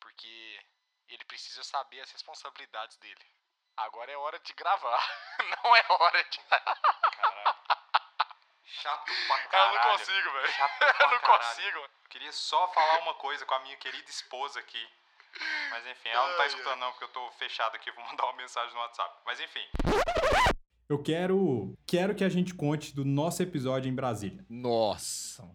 Porque ele precisa saber as responsabilidades dele. Agora é hora de gravar. Não é hora de. Caralho. Chato pra Eu caralho. não consigo, velho. Chato Eu pra não caralho. consigo. Queria só falar uma coisa com a minha querida esposa aqui. Mas enfim, ela não tá escutando não, porque eu tô fechado aqui, vou mandar uma mensagem no WhatsApp. Mas enfim. Eu quero, quero que a gente conte do nosso episódio em Brasília. Nossa.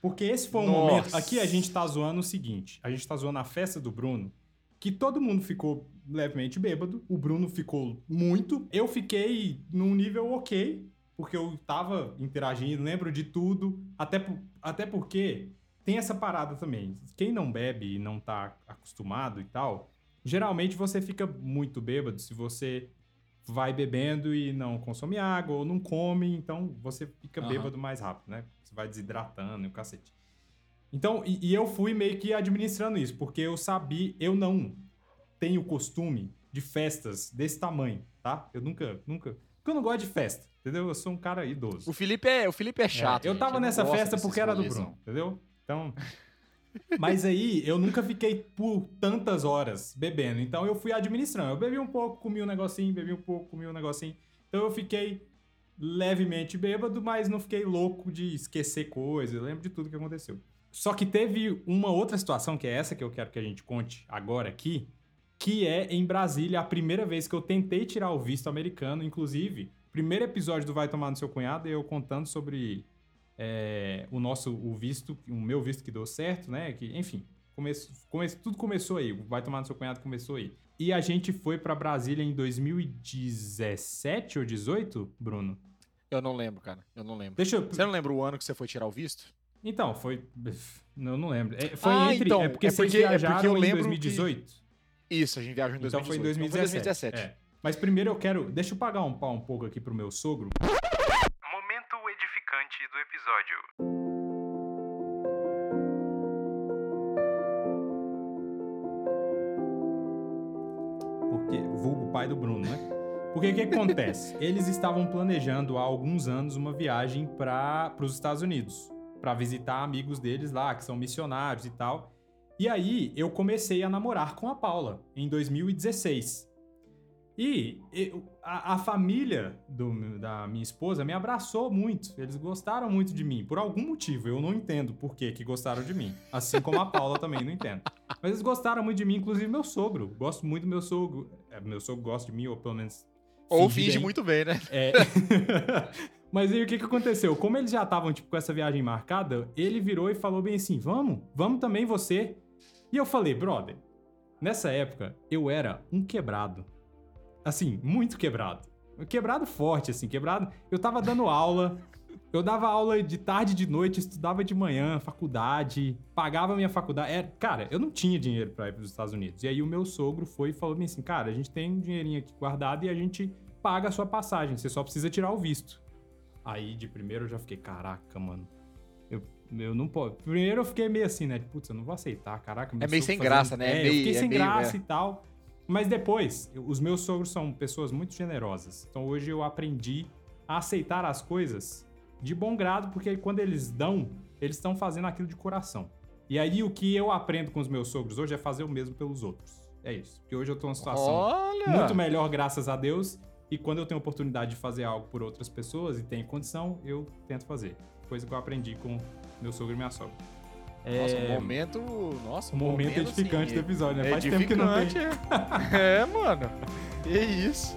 Porque esse foi um Nossa. momento. Aqui a gente tá zoando o seguinte: a gente tá zoando a festa do Bruno, que todo mundo ficou levemente bêbado. O Bruno ficou muito. Eu fiquei num nível ok, porque eu tava interagindo, lembro de tudo. Até, por- até porque tem essa parada também. Quem não bebe e não tá acostumado e tal, geralmente você fica muito bêbado se você vai bebendo e não consome água ou não come, então você fica Aham. bêbado mais rápido, né? Você vai desidratando e o cacete. Então, e, e eu fui meio que administrando isso, porque eu sabia, eu não tenho costume de festas desse tamanho, tá? Eu nunca, nunca. Porque eu não gosto de festa, entendeu? Eu sou um cara idoso. O Felipe é, o Felipe é chato. É, eu gente, tava não nessa festa porque era do Bruno, entendeu? Então. Mas aí eu nunca fiquei por tantas horas bebendo. Então eu fui administrando. Eu bebi um pouco, comi um negocinho, bebi um pouco, comi um negocinho. Então eu fiquei levemente bêbado, mas não fiquei louco de esquecer coisas. Eu lembro de tudo que aconteceu. Só que teve uma outra situação, que é essa que eu quero que a gente conte agora aqui, que é em Brasília, a primeira vez que eu tentei tirar o visto americano. Inclusive, primeiro episódio do Vai Tomar no Seu Cunhado, eu contando sobre é, o nosso o visto, o meu visto que deu certo, né? Que, enfim, começo, come- tudo começou aí. O Vai Tomar no Seu Cunhado começou aí. E a gente foi pra Brasília em 2017 ou 18, Bruno? Eu não lembro, cara. Eu não lembro. Deixa eu... Você não lembra o ano que você foi tirar o visto? Então, foi... Eu não lembro. É, foi Ah, entre... então, é porque é vocês porque- é porque viajaram eu em lembro 2018. Isso, a gente viajou em 2018. Então foi em 2017. É. Mas primeiro eu quero. Deixa eu pagar um pau um pouco aqui pro meu sogro. Momento edificante do episódio. Porque, vulgo pai do Bruno, né? Porque o que acontece? Eles estavam planejando há alguns anos uma viagem para os Estados Unidos, para visitar amigos deles lá, que são missionários e tal. E aí eu comecei a namorar com a Paula em 2016. E eu- a, a família do- da minha esposa me abraçou muito. Eles gostaram muito de mim. Por algum motivo. Eu não entendo por que, que gostaram de mim. Assim como a Paula também não entendo. Mas eles gostaram muito de mim, inclusive meu sogro. Gosto muito do meu sogro. É, meu sogro gosta de mim, ou pelo menos. Ou finge bem. muito bem, né? É. Mas aí o que, que aconteceu? Como eles já estavam tipo, com essa viagem marcada, ele virou e falou bem assim: vamos, vamos também você. E eu falei, brother, nessa época eu era um quebrado. Assim, muito quebrado. Quebrado forte, assim, quebrado. Eu tava dando aula, eu dava aula de tarde e de noite, estudava de manhã, faculdade, pagava minha faculdade. Era- cara, eu não tinha dinheiro pra ir pros Estados Unidos. E aí o meu sogro foi e falou assim: cara, a gente tem um dinheirinho aqui guardado e a gente paga a sua passagem, você só precisa tirar o visto. Aí de primeiro eu já fiquei, caraca, mano. Eu, eu não posso. Primeiro eu fiquei meio assim, né? Putz, eu não vou aceitar, caraca. É meio sem graça, né? É É, eu meio- fiquei é sem meio- graça é. e tal. Mas depois, os meus sogros são pessoas muito generosas. Então hoje eu aprendi a aceitar as coisas de bom grado, porque quando eles dão, eles estão fazendo aquilo de coração. E aí o que eu aprendo com os meus sogros hoje é fazer o mesmo pelos outros. É isso. Porque hoje eu tô numa situação Olha! muito melhor, graças a Deus. E quando eu tenho oportunidade de fazer algo por outras pessoas e tenho condição, eu tento fazer. Coisa que eu aprendi com meu sogro e minha sogra. Nossa, um É, momento. Nossa, um momento edificante assim, do episódio, né? É Faz tempo que não tem. é. é, mano. Que isso.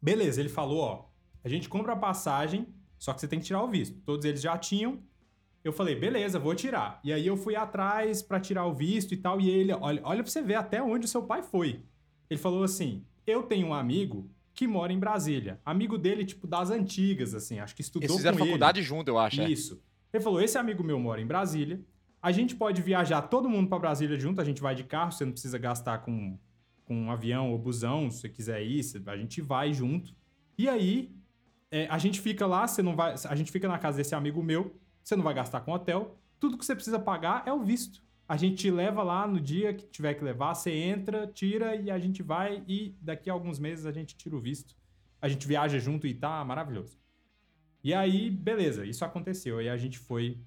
Beleza, ele falou, ó, a gente compra a passagem, só que você tem que tirar o visto. Todos eles já tinham. Eu falei, beleza, vou tirar. E aí eu fui atrás pra tirar o visto e tal, e ele, olha, olha pra você ver até onde o seu pai foi. Ele falou assim: "Eu tenho um amigo que mora em Brasília. Amigo dele, tipo, das antigas, assim, acho que estudou Eles fizeram com ele. faculdade junto, eu acho. é. Isso. Ele falou: esse amigo meu mora em Brasília. A gente pode viajar todo mundo pra Brasília junto. A gente vai de carro, você não precisa gastar com, com um avião ou busão, se você quiser ir. A gente vai junto. E aí, é, a gente fica lá, você não vai. A gente fica na casa desse amigo meu, você não vai gastar com hotel. Tudo que você precisa pagar é o visto. A gente te leva lá no dia que tiver que levar, você entra, tira e a gente vai e daqui a alguns meses a gente tira o visto. A gente viaja junto e tá maravilhoso. E aí, beleza, isso aconteceu. Aí a gente foi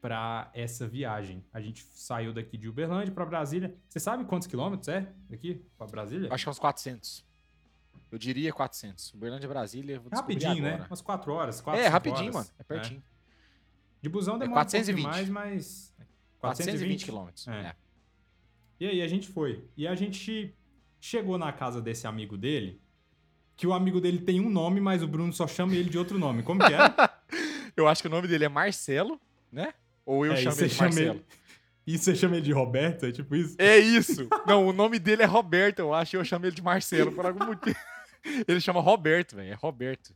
pra essa viagem. A gente saiu daqui de Uberlândia pra Brasília. Você sabe quantos quilômetros é daqui pra Brasília? Acho que é uns 400. Eu diria 400. Uberlândia, Brasília, vou rapidinho, né? agora. Umas 4 horas, 4 É, rapidinho, mano. É pertinho. De busão É demora 420. um mais, mas... 420 quilômetros. É. É. E aí a gente foi. E a gente chegou na casa desse amigo dele, que o amigo dele tem um nome, mas o Bruno só chama ele de outro nome. Como que é? Eu acho que o nome dele é Marcelo, né? Ou eu É, chamo ele de Marcelo. ele- E você chama ele de Roberto? É tipo isso? É isso. Não, o nome dele é Roberto, eu acho, e eu chamo ele de Marcelo por algum motivo. Ele chama Roberto, velho. É Roberto.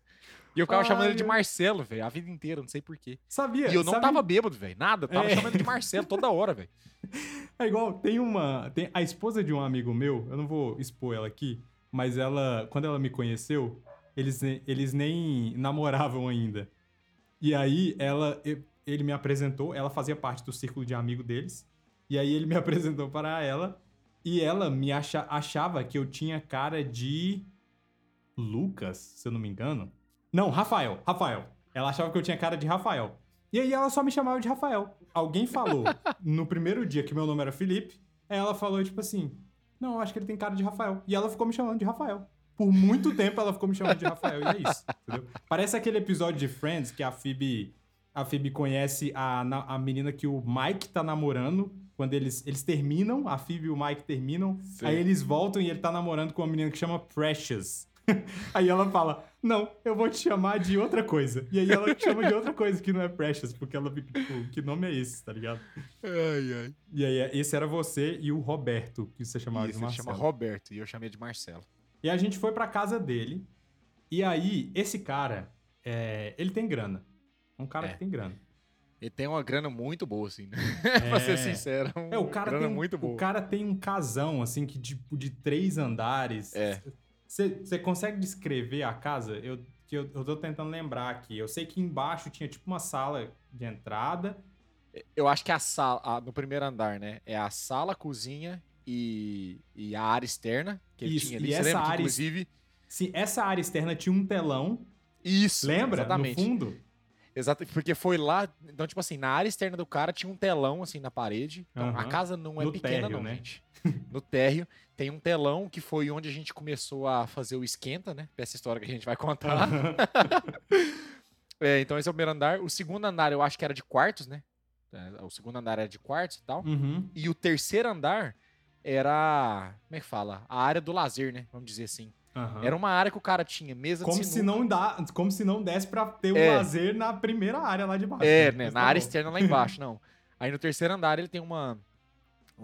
E eu ficava Ai, chamando ele de Marcelo, velho, a vida inteira, não sei porquê. Sabia? E eu não sabia- tava bêbado, velho. Nada. Eu tava É. chamando ele de Marcelo toda hora, velho. É igual, tem uma. Tem a esposa de um amigo meu, eu não vou expor ela aqui, mas ela, quando ela me conheceu, eles, eles nem namoravam ainda. E aí ela, ele me apresentou, ela fazia parte do círculo de amigo deles. E aí ele me apresentou para ela e ela me acha, achava que eu tinha cara de Lucas, se eu não me engano. Não, Rafael, Rafael. Ela achava que eu tinha cara de Rafael. E aí ela só me chamava de Rafael. Alguém falou no primeiro dia que meu nome era Felipe, aí ela falou tipo assim: "Não, acho que ele tem cara de Rafael". E ela ficou me chamando de Rafael. Por muito tempo ela ficou me chamando de Rafael e é isso, entendeu? Parece aquele episódio de Friends que a Phoebe a Phoebe conhece a, a menina que o Mike tá namorando. Quando eles, eles terminam, a Phoebe e o Mike terminam. Sim. Aí eles voltam e ele tá namorando com uma menina que chama Precious. aí ela fala: Não, eu vou te chamar de outra coisa. E aí ela te chama de outra coisa que não é Precious, porque ela fica, tipo, que nome é esse, tá ligado? Ai, ai. E aí, esse era você e o Roberto, que você chamava Isso, de ele Marcelo. chama Roberto e eu chamei de Marcelo. E a gente foi pra casa dele. E aí, esse cara, é, ele tem grana. É um cara É. que tem grana. Ele tem uma grana muito boa, assim, né? pra ser sincero. É, o cara, grana tem, um- muito boa. o cara tem um casão, assim, que tipo, de três andares. É. Você consegue descrever a casa? Eu, eu, eu tô tentando lembrar aqui. Eu sei que embaixo tinha tipo uma sala de entrada. Eu acho que a sala, a- no primeiro andar, né? É a sala, cozinha e, e a área externa que ele Isso, tinha e ali. Você essa lembra que, área- inclusive. Sim, essa área externa tinha um telão. Isso, Lembra? Exatamente. No fundo? Exato, porque foi lá. Então, tipo assim, na área externa do cara tinha um telão, assim, na parede. Então, a Aham. casa não é No pequena, térreo, não, né? gente. No térreo tem um telão que foi onde a gente começou a fazer o esquenta, né? Essa história que a gente vai contar. É, então esse é o primeiro andar. O segundo andar eu acho que era de quartos, né? É, O segundo andar era de quartos e tal. Uhum. E o terceiro andar era. Como é que fala? A área do lazer, né? Vamos dizer assim. aham. Era uma área que o cara tinha mesa Como de se, não dá, como se não desse pra ter o É. lazer na primeira área lá de baixo. É, né? né? Na tá área bom. externa lá embaixo, não. Aí no terceiro andar ele tem uma,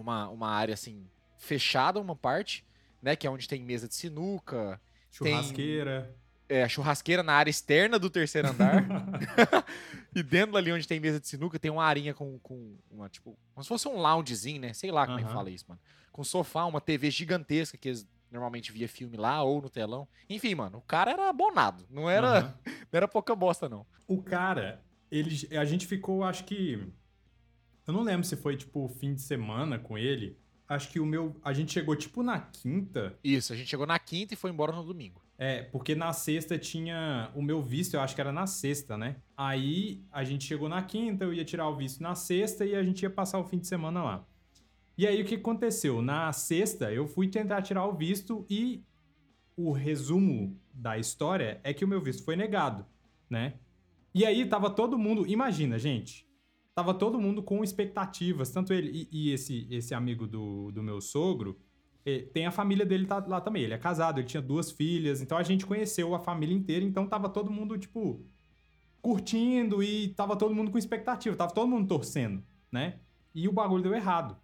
uma, uma área assim, fechada, uma parte, né? Que é onde tem mesa de sinuca, Churrasqueira. é, a churrasqueira na área externa do terceiro andar. e dentro ali onde tem mesa de sinuca, tem uma arinha com, com uma, tipo, como se fosse um loungezinho, né? Sei lá como é que fala isso, mano. Com sofá, uma TV gigantesca que eles normalmente via filme lá ou no telão. Enfim, mano, o cara era abonado. Não era, Aham. não era pouca bosta, não. O cara, ele, a gente ficou, acho que. Eu não lembro se foi, tipo, fim de semana com ele. Acho que o meu. A gente chegou, tipo, na quinta. Isso, a gente chegou na quinta e foi embora no domingo. É, porque na sexta tinha. O meu visto, eu acho que era na sexta, né? Aí a gente chegou na quinta, eu ia tirar o visto na sexta e a gente ia passar o fim de semana lá. E aí o que aconteceu? Na sexta, eu fui tentar tirar o visto e o resumo da história é que o meu visto foi negado, né? E aí tava todo mundo. Imagina, gente. Tava todo mundo com expectativas, tanto ele e, e esse, esse amigo do, do meu sogro. eh, Tem a família dele tá lá também. Ele é casado, ele tinha duas filhas. Então a gente conheceu a família inteira. Então tava todo mundo, tipo, curtindo e tava todo mundo com expectativa. Tava todo mundo torcendo, né? E o bagulho deu errado.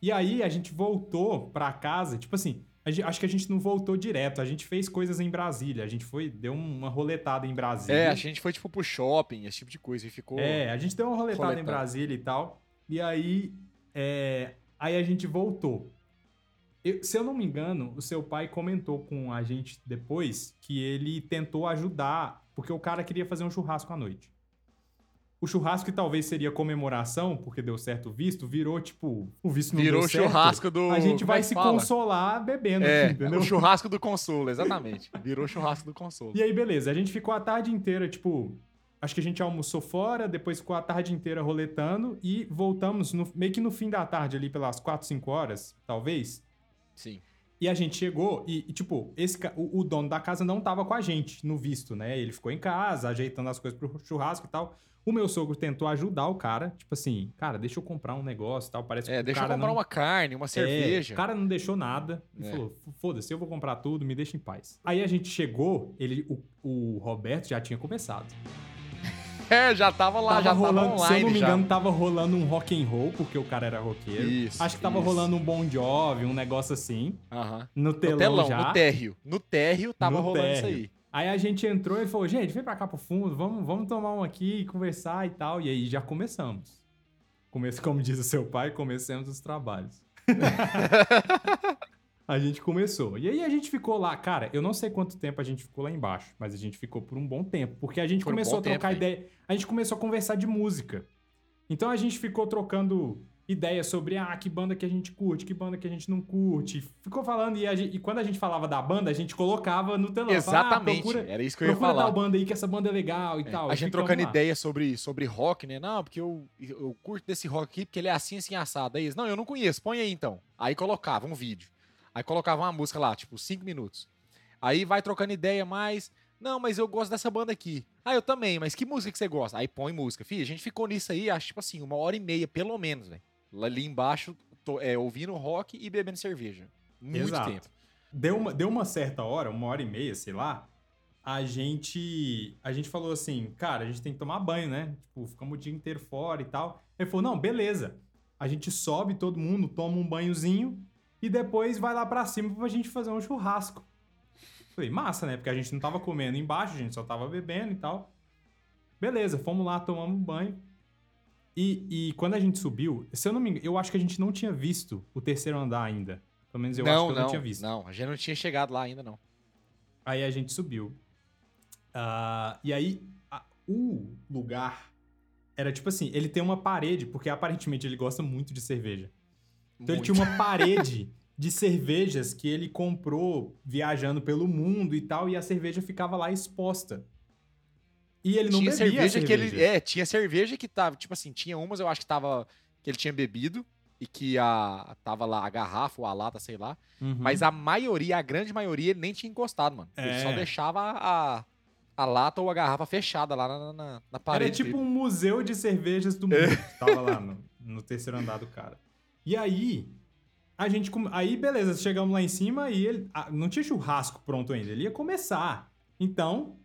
E aí a gente voltou pra casa, tipo assim, gente- acho que a gente não voltou direto, a gente fez coisas em Brasília, a gente foi, deu uma roletada em Brasília. É, a gente foi tipo pro shopping, esse tipo de coisa, e ficou. É, a gente deu uma roletada em. Brasília e tal. E aí, é, aí a gente voltou. Eu- se eu não me engano, o seu pai comentou com a gente depois que ele tentou ajudar, porque o cara queria fazer um churrasco à noite. O churrasco que talvez seria comemoração, porque deu certo o visto, virou tipo, o visto não Virou deu certo. churrasco do. A gente vai se fala? consolar bebendo É, aqui, entendeu? o churrasco do consolo, exatamente. Virou churrasco do consolo. E aí, beleza, a gente ficou a tarde inteira, tipo, Acho que a gente almoçou fora, depois ficou a tarde inteira roletando e voltamos no- meio que no fim da tarde, ali pelas 4, 5 horas, talvez. Sim. E a gente chegou e, e, tipo, esse, o, o dono da casa não tava com a gente no visto, né? Ele ficou em casa, ajeitando as coisas pro churrasco e tal. O meu sogro tentou ajudar o cara, tipo assim, cara, deixa eu comprar um negócio e tal. Parece que É, o deixa eu comprar não... uma carne, uma cerveja. É, o cara não deixou nada. Ele É. falou: foda-se, eu vou comprar tudo, me deixa em paz. Aí a gente chegou, ele, o, o Roberto já tinha começado. É, já tava lá, Tava já rolando, tava online se eu não me já. engano, tava rolando um rock and roll, porque o cara era roqueiro. Isso, Acho que tava isso. rolando um Bon Jovi, um negócio assim. Aham. No telão, No telão, já. no térreo. No térreo tava No rolando isso térreo. aí. Aí a gente entrou e falou, gente, vem pra cá pro fundo, vamos, vamos tomar um aqui, conversar e tal. E aí já começamos. Come como diz o seu pai, comecemos os trabalhos. a gente começou. E aí a gente ficou lá, cara, eu não sei quanto tempo a gente ficou lá embaixo, mas a gente ficou por um bom tempo. Porque a gente um começou bom a trocar tempo, ideia. A gente começou a conversar de música. Então a gente ficou trocando ideias sobre ah, que banda que a gente curte, que banda que a gente não curte. Ficou falando e, gente- e quando a gente falava da banda, a gente colocava no telão. Falava, Exatamente. Ah, procura, Era isso que eu ia procura falar. tal banda aí que essa banda é legal e É, tal. a gente trocando lá. ideia sobre, sobre rock, né? Não, porque eu, eu curto desse rock aqui, porque ele é assim, assim, assado. Aí eles, não, eu não conheço, põe aí então. Aí colocava um vídeo. Aí colocava uma música lá, tipo, cinco minutos. Aí vai trocando ideia mais. Não, mas eu gosto dessa banda aqui. Ah, eu também, mas que música que você gosta? Aí põe música. Fih, a gente ficou nisso aí, acho, tipo assim, uma hora e meia, pelo menos, velho. Ali embaixo, tô- é, ouvindo rock e bebendo cerveja. Muito Exato. tempo. Deu uma, deu uma certa hora, uma hora e meia, sei lá, a gente a gente falou assim, cara, a gente tem que tomar banho, né? Tipo, ficamos o dia inteiro fora e tal. Ele falou, não, beleza. A gente sobe todo mundo, toma um banhozinho e depois vai lá pra cima pra gente fazer um churrasco. Falei, massa, né? Porque a gente não tava comendo embaixo, a gente só tava bebendo e tal. Beleza, fomos lá, tomamos banho. E, e quando a gente subiu, se eu não me engano, eu acho que a gente não tinha visto o terceiro andar ainda. Pelo menos eu acho que eu não, tinha visto. Não, a gente não tinha chegado lá ainda, não. Aí a gente subiu. Ah, e aí, a- o lugar era tipo assim: ele tem uma parede, porque aparentemente ele gosta muito de cerveja. Então ele Muito. tinha uma parede de cervejas que ele comprou viajando pelo mundo e tal, e a cerveja ficava lá exposta. E ele não tinha cerveja, a que cerveja. ele. É, tinha cerveja que tava. Tipo assim, tinha umas eu acho que tava. Que ele tinha bebido. E que a, tava lá a garrafa ou a lata, sei lá. Uhum. Mas a maioria, a grande maioria, ele nem tinha encostado, mano. Ele só É. deixava a, a lata ou a garrafa fechada lá na, na, na Era parede. tipo dele. um museu de cervejas do mundo. que Tava lá no, no terceiro andar do cara. E aí, a gente. Aí, beleza, chegamos lá em cima e ele. não tinha churrasco pronto ainda, ele ia começar. Então,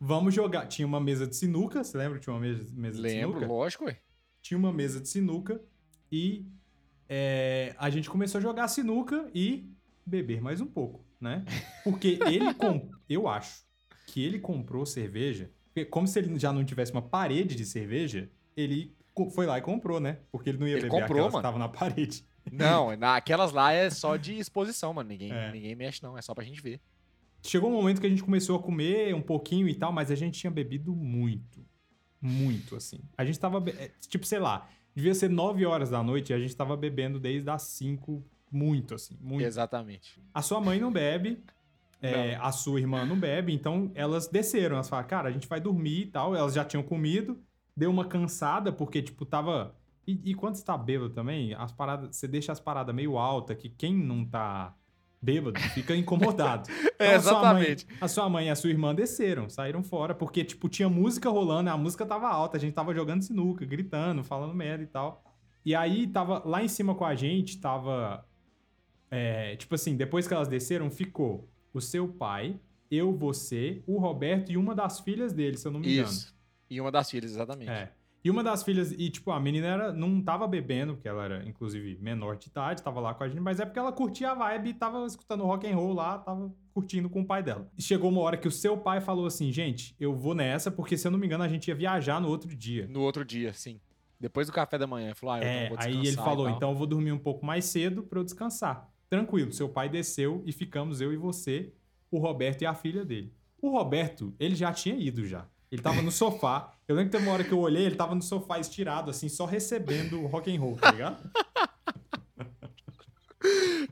vamos jogar. Tinha uma mesa de sinuca, você lembra? que Tinha uma mesa, mesa de Lembro, sinuca? lógico, ué. Tinha uma mesa de sinuca e é, a gente começou a jogar sinuca e beber mais um pouco, né? Porque ele eu acho que ele comprou cerveja, como se ele já não tivesse uma parede de cerveja, ele foi lá e comprou, né? Porque ele não ia Ele beber comprou, aquelas que mano. estavam na parede. Não, naquelas lá é só de exposição, mano. Ninguém, É. ninguém mexe, não. É só pra gente ver. Chegou um momento que a gente começou a comer um pouquinho e tal, mas a gente tinha bebido muito. Muito, assim. A gente tava, é, tipo, sei lá, devia ser 9 horas da noite e a gente tava bebendo desde as 5, muito, assim, muito. Exatamente. A sua mãe não bebe, é, a sua irmã não bebe, então elas desceram. Elas falaram, cara, a gente vai dormir e tal. Elas já tinham comido, deu uma cansada, porque, tipo, tava. E, e quando você tá bêbado também, as paradas, você deixa as paradas meio altas, que quem não tá bêbado fica incomodado. É, a sua mãe- exatamente. a sua mãe e a sua irmã desceram, saíram fora, porque, tipo, tinha música rolando, a música tava alta, a gente tava jogando sinuca, gritando, falando merda e tal. E aí, tava lá em cima com a gente, tava. é, tipo assim, depois que elas desceram, ficou o seu pai, eu, você, o Roberto e uma das filhas dele, se eu não me engano. Isso. E uma das filhas, exatamente. É. E uma das filhas, e tipo, a menina era, não tava bebendo, porque ela era, inclusive, menor de idade, tava lá com a gente, mas é porque ela curtia a vibe e tava escutando rock and roll lá, tava curtindo com o pai dela. E chegou uma hora que o seu pai falou assim, gente, eu vou nessa, porque se eu não me engano, a gente ia viajar no outro dia. No outro dia, sim. Depois do café da manhã. Ele falou, ah, eu É, vou aí descansar ele e falou, então eu vou dormir um pouco mais cedo pra eu descansar. Tranquilo, seu pai desceu e ficamos eu e você, o Roberto e a filha dele. O Roberto, ele já tinha ido já. Ele tava no sofá. Eu lembro que teve uma hora que eu olhei, ele tava no sofá estirado, assim, só recebendo o rock and roll, tá ligado?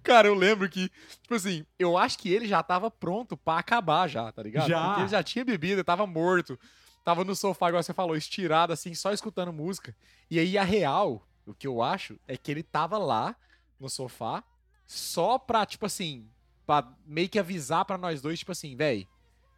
Cara, eu lembro que, tipo assim, eu acho que ele já tava pronto pra acabar já, tá ligado? Já. Porque ele já tinha bebido, ele tava morto. tava no sofá, igual você falou, estirado, assim, só escutando música. E aí, a real, o que eu acho, é que ele tava lá, no sofá, só pra, tipo assim, pra meio que avisar pra nós dois, tipo assim, véi,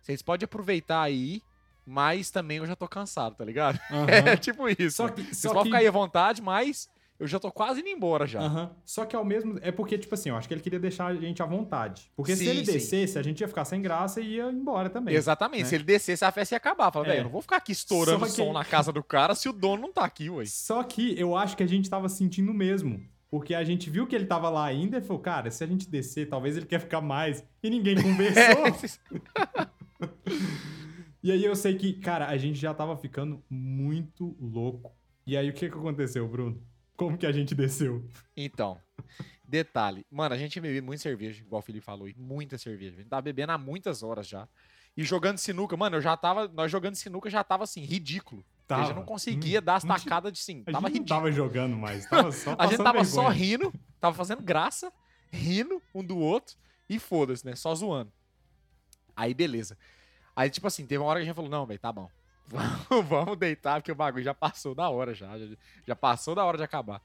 vocês podem aproveitar aí, mas também eu já tô cansado, tá ligado? Aham. É tipo isso. Só que- Vocês só podem que- ficar aí à vontade, mas eu já tô quase indo embora já. Aham. Só que ao mesmo. É porque, tipo assim, eu acho que ele queria deixar a gente à vontade. Porque se Sim, ele sim. descesse, a gente ia ficar sem graça e ia embora também. Exatamente. né? Se ele descesse, a festa ia acabar. Fala, É. velho, eu não vou ficar aqui estourando que- som na casa do cara se o dono não tá aqui, ué. Só que eu acho que a gente tava sentindo mesmo. Porque a gente viu que ele tava lá ainda e falou, cara, se a gente descer, talvez ele quer ficar mais. E ninguém conversou. e aí eu sei que, cara, a gente já tava ficando muito louco. E aí o que que aconteceu, Bruno? Como que a gente desceu? Então, detalhe. Mano, a gente bebeu muita cerveja, igual o Felipe falou, e muita cerveja. A gente tava bebendo há muitas horas já. E jogando sinuca, mano, eu já tava. Nós jogando sinuca já tava assim, ridículo. Tava. Eu já não conseguia dar as Não tacadas de sim. A Tava gente não ridículo. tava jogando mais, tava só A gente tava só vergonha. rindo, tava fazendo graça, rindo um do outro e foda-se, né? Só zoando. Aí, beleza. Aí, tipo assim, teve uma hora que a gente falou: não, velho, tá bom. Vamos, deitar, porque o bagulho já passou da hora já. Já, já passou da hora de acabar.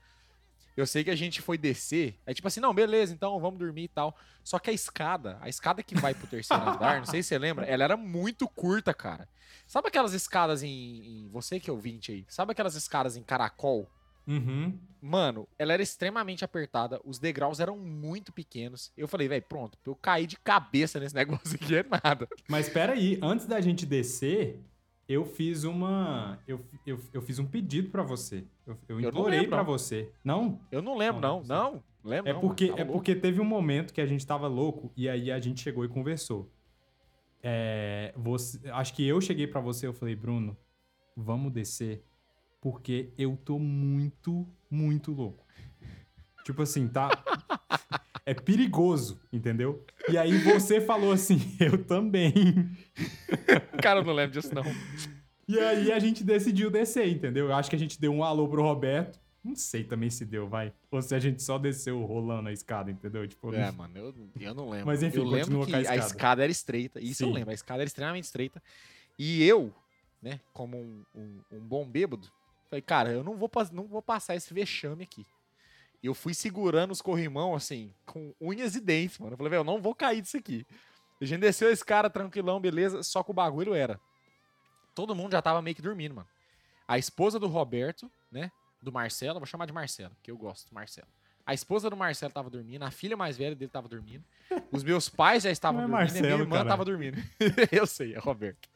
Eu sei que a gente foi descer. É tipo assim, não, beleza, então vamos dormir e tal. Só que a escada, a escada que vai pro terceiro andar, não sei se você lembra, ela era muito curta, cara. Sabe aquelas escadas em. em- você que é ouvinte aí, sabe aquelas escadas em caracol? Uhum. Mano, ela era extremamente apertada, os degraus eram muito pequenos. Eu falei, velho, pronto, eu cair de cabeça nesse negócio aqui é nada. Mas espera aí, antes da gente descer, eu fiz uma. Eu, eu, eu fiz um pedido pra você. Eu, eu implorei não. você. Não? Eu não lembro, Não, não. não Não, lembro. É porque, tá é louco. porque teve um momento que a gente tava louco e aí a gente chegou e conversou. É, você, acho que eu cheguei pra você eu falei, Bruno, vamos descer porque eu tô muito, muito louco. Tipo assim, tá. É perigoso, entendeu? E aí você falou assim, eu também. Cara, eu não lembro disso, não. E aí a gente decidiu descer, entendeu? Eu acho que a gente deu um alô pro Roberto. Não sei também se deu, vai. Ou se a gente só desceu rolando a escada, entendeu? Tipo, É, mano, eu, eu não lembro. Mas enfim, eu lembro continua que com a a escada. escada era estreita. Isso eu Sim. lembro, a escada era extremamente estreita. E eu, né, como um, um- um bom bêbado, falei, cara, eu não vou, não vou passar esse vexame aqui. E eu fui segurando os corrimão, assim, com unhas e dentes, mano. Eu falei, velho, eu não vou cair disso aqui. A gente desceu esse cara tranquilão, beleza, só que o bagulho era. Todo mundo já tava meio que dormindo, mano. A esposa do Roberto, né? Do Marcelo, vou chamar de Marcelo, que eu gosto do Marcelo. A esposa do Marcelo tava dormindo, a filha mais velha dele tava dormindo. Os meus pais já estavam é dormindo e minha Marcelo, irmã tava dormindo. eu sei, é Roberto.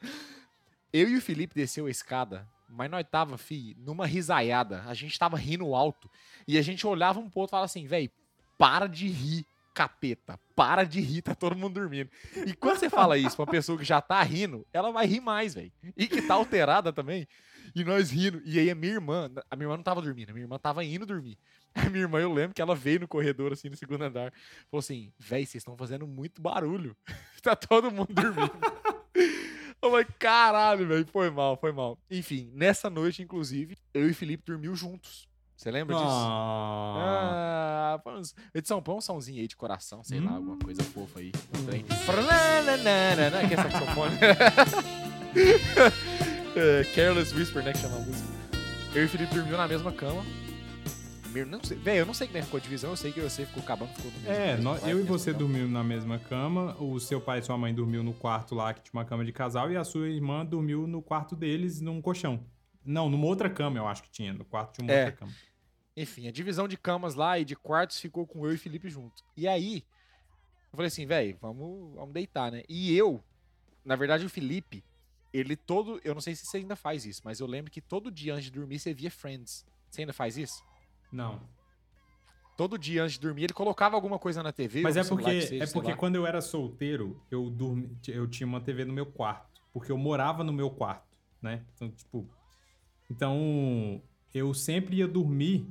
Eu e o Felipe desceu a escada, mas nós tava, fi, numa risaiada. A gente tava rindo alto. E a gente olhava um pro outro e falava assim, véi, para de rir, capeta. Para de rir, tá todo mundo dormindo. E quando você fala isso pra uma pessoa que já tá rindo, ela vai rir mais, velho. E que tá alterada também. E nós rindo. E aí a minha irmã, a minha irmã não tava dormindo, a minha irmã tava indo dormir. A minha irmã, eu lembro que ela veio no corredor, assim, no segundo andar. Falou assim, véi, vocês estão fazendo muito barulho. tá todo mundo dormindo. Eu falei, caralho, velho, foi mal, foi mal. Enfim, nessa noite, inclusive, eu e Felipe dormiu juntos. Você lembra disso? Ah. Ah, uns- edição, põe um somzinho aí de coração, sei lá, Hum. alguma coisa fofa aí. Um trem. Frananana, Que é saxofone. É, Careless Whisper, né, que chama a música. Eu e Felipe dormiu na mesma cama. Meu, não sei, velho, eu não sei como é que ficou a divisão, eu sei que você ficou acabando, ficou no mesmo. É, nós- eu e você dormimos na mesma cama, o seu pai e sua mãe dormiu no quarto lá que tinha uma cama de casal e a sua irmã dormiu no quarto deles num colchão. Não, numa outra cama eu acho que tinha, no quarto tinha uma É. outra cama. Enfim, a divisão de camas lá e de quartos ficou com eu e Felipe junto. E aí, eu falei assim, velho, vamos, vamos deitar, né? E eu, na verdade, o Felipe, ele todo. Eu não sei se você ainda faz isso, mas eu lembro que todo dia antes de dormir você via Friends. Você ainda faz isso? Não. Todo dia antes de dormir ele colocava alguma coisa na TV. Mas é celular porque, que seja, é porque quando eu era solteiro, eu, dormi, eu tinha uma TV no meu quarto. Porque eu morava no meu quarto, né? Então, tipo. Então, eu sempre ia dormir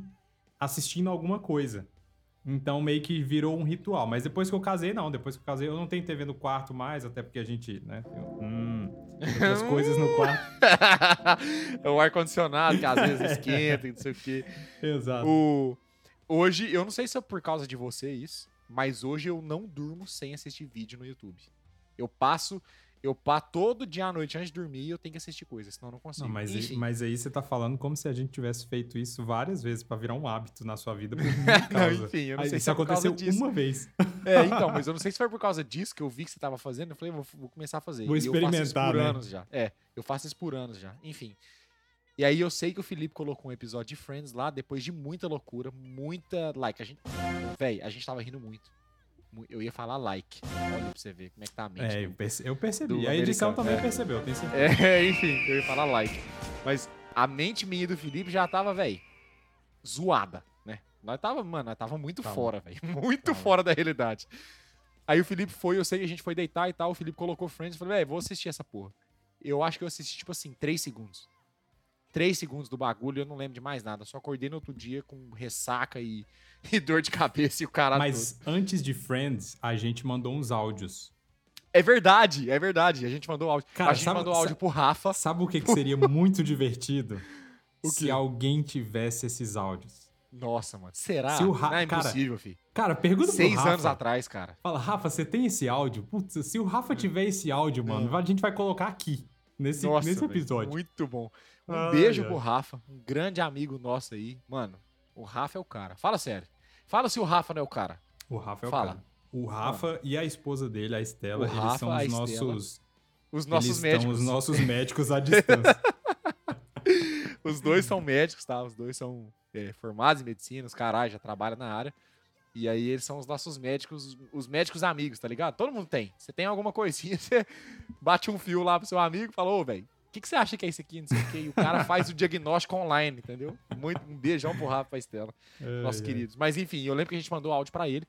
assistindo alguma coisa. Então, meio que virou um ritual. Mas depois que eu casei, não. Depois que eu casei, eu não tenho TV no quarto mais, até porque a gente, né? Tem, hum, outras coisas no quarto. é o ar-condicionado que às vezes esquenta e não sei o quê. Exato. O... Hoje, eu não sei se é por causa de você isso, mas hoje eu não durmo sem assistir vídeo no YouTube. Eu passo. Eu pá todo dia à noite antes de dormir eu tenho que assistir coisas, senão eu não consigo. Não, mas, aí, Enfim. mas aí você tá falando como se a gente tivesse feito isso várias vezes pra virar um hábito na sua vida Não, enfim, eu não Aí sei isso se por causa aconteceu disso. uma vez. É, então, mas eu não sei se foi por causa disso que eu vi que você tava fazendo. Eu falei, vou, vou começar a fazer. Vou E eu faço isso experimentar, por né? anos já. É, eu faço isso por anos já. Enfim. E aí eu sei que o Felipe colocou um episódio de Friends lá, depois de muita loucura, muita like. A gente. Véi, a gente tava rindo muito. Eu ia falar like. Olha pra você ver como é que tá a mente. É, eu, do- perce- eu percebi. A edição americano, também é. percebeu, tenho certeza. É, enfim, eu ia falar like. Mas a mente minha do Felipe já tava, velho, zoada, né? Nós tava, mano, nós tava muito Tava. fora, velho. Muito Tava. fora da realidade. Aí o Felipe foi, eu sei que a gente foi deitar e tal, o Felipe colocou Friends e falou, velho, vou assistir essa porra. Eu acho que eu assisti, tipo assim, três segundos. Três segundos do bagulho, eu não lembro de mais nada. Só acordei no outro dia com ressaca e, e dor de cabeça e o caralho Mas antes de Friends, a gente mandou uns áudios. É verdade, é verdade. A gente mandou áudio. Cara, a gente sabe- mandou áudio sabe- pro Rafa. Sabe o que, que seria muito divertido? Se alguém tivesse esses áudios. Nossa, mano. Será? Se o Ra- não é cara, impossível, filho. Cara, pergunta pro Seis Rafa. anos atrás, cara. Fala, Rafa, você tem esse áudio? Putz, se o Rafa tiver esse áudio, mano, a gente vai colocar aqui. Nesse, Nossa, nesse episódio. Muito bom. Um Ai, beijo ai. pro Rafa, um grande amigo nosso aí. Mano, o Rafa é o cara. Fala sério. Fala se o Rafa não é o cara. O Rafa é o Fala. cara. O Rafa e a esposa dele, a Estela, O eles Rafa, são os nossos. Os nossos eles médicos. São os nossos médicos à distância. Os dois são médicos, tá? Os dois são é, formados em medicina, os caras já trabalham na área. E aí eles são os nossos médicos, os médicos amigos, tá ligado? Todo mundo tem. Você tem alguma coisinha, você bate um fio lá pro seu amigo e fala, ô, velho, que, que você acha que é isso aqui? Não sei o quê. E o cara faz o diagnóstico online, entendeu? Muito, um beijão pro Rafa Estela, nossos Ai, ai. queridos. Mas enfim, eu lembro que a gente mandou áudio pra ele.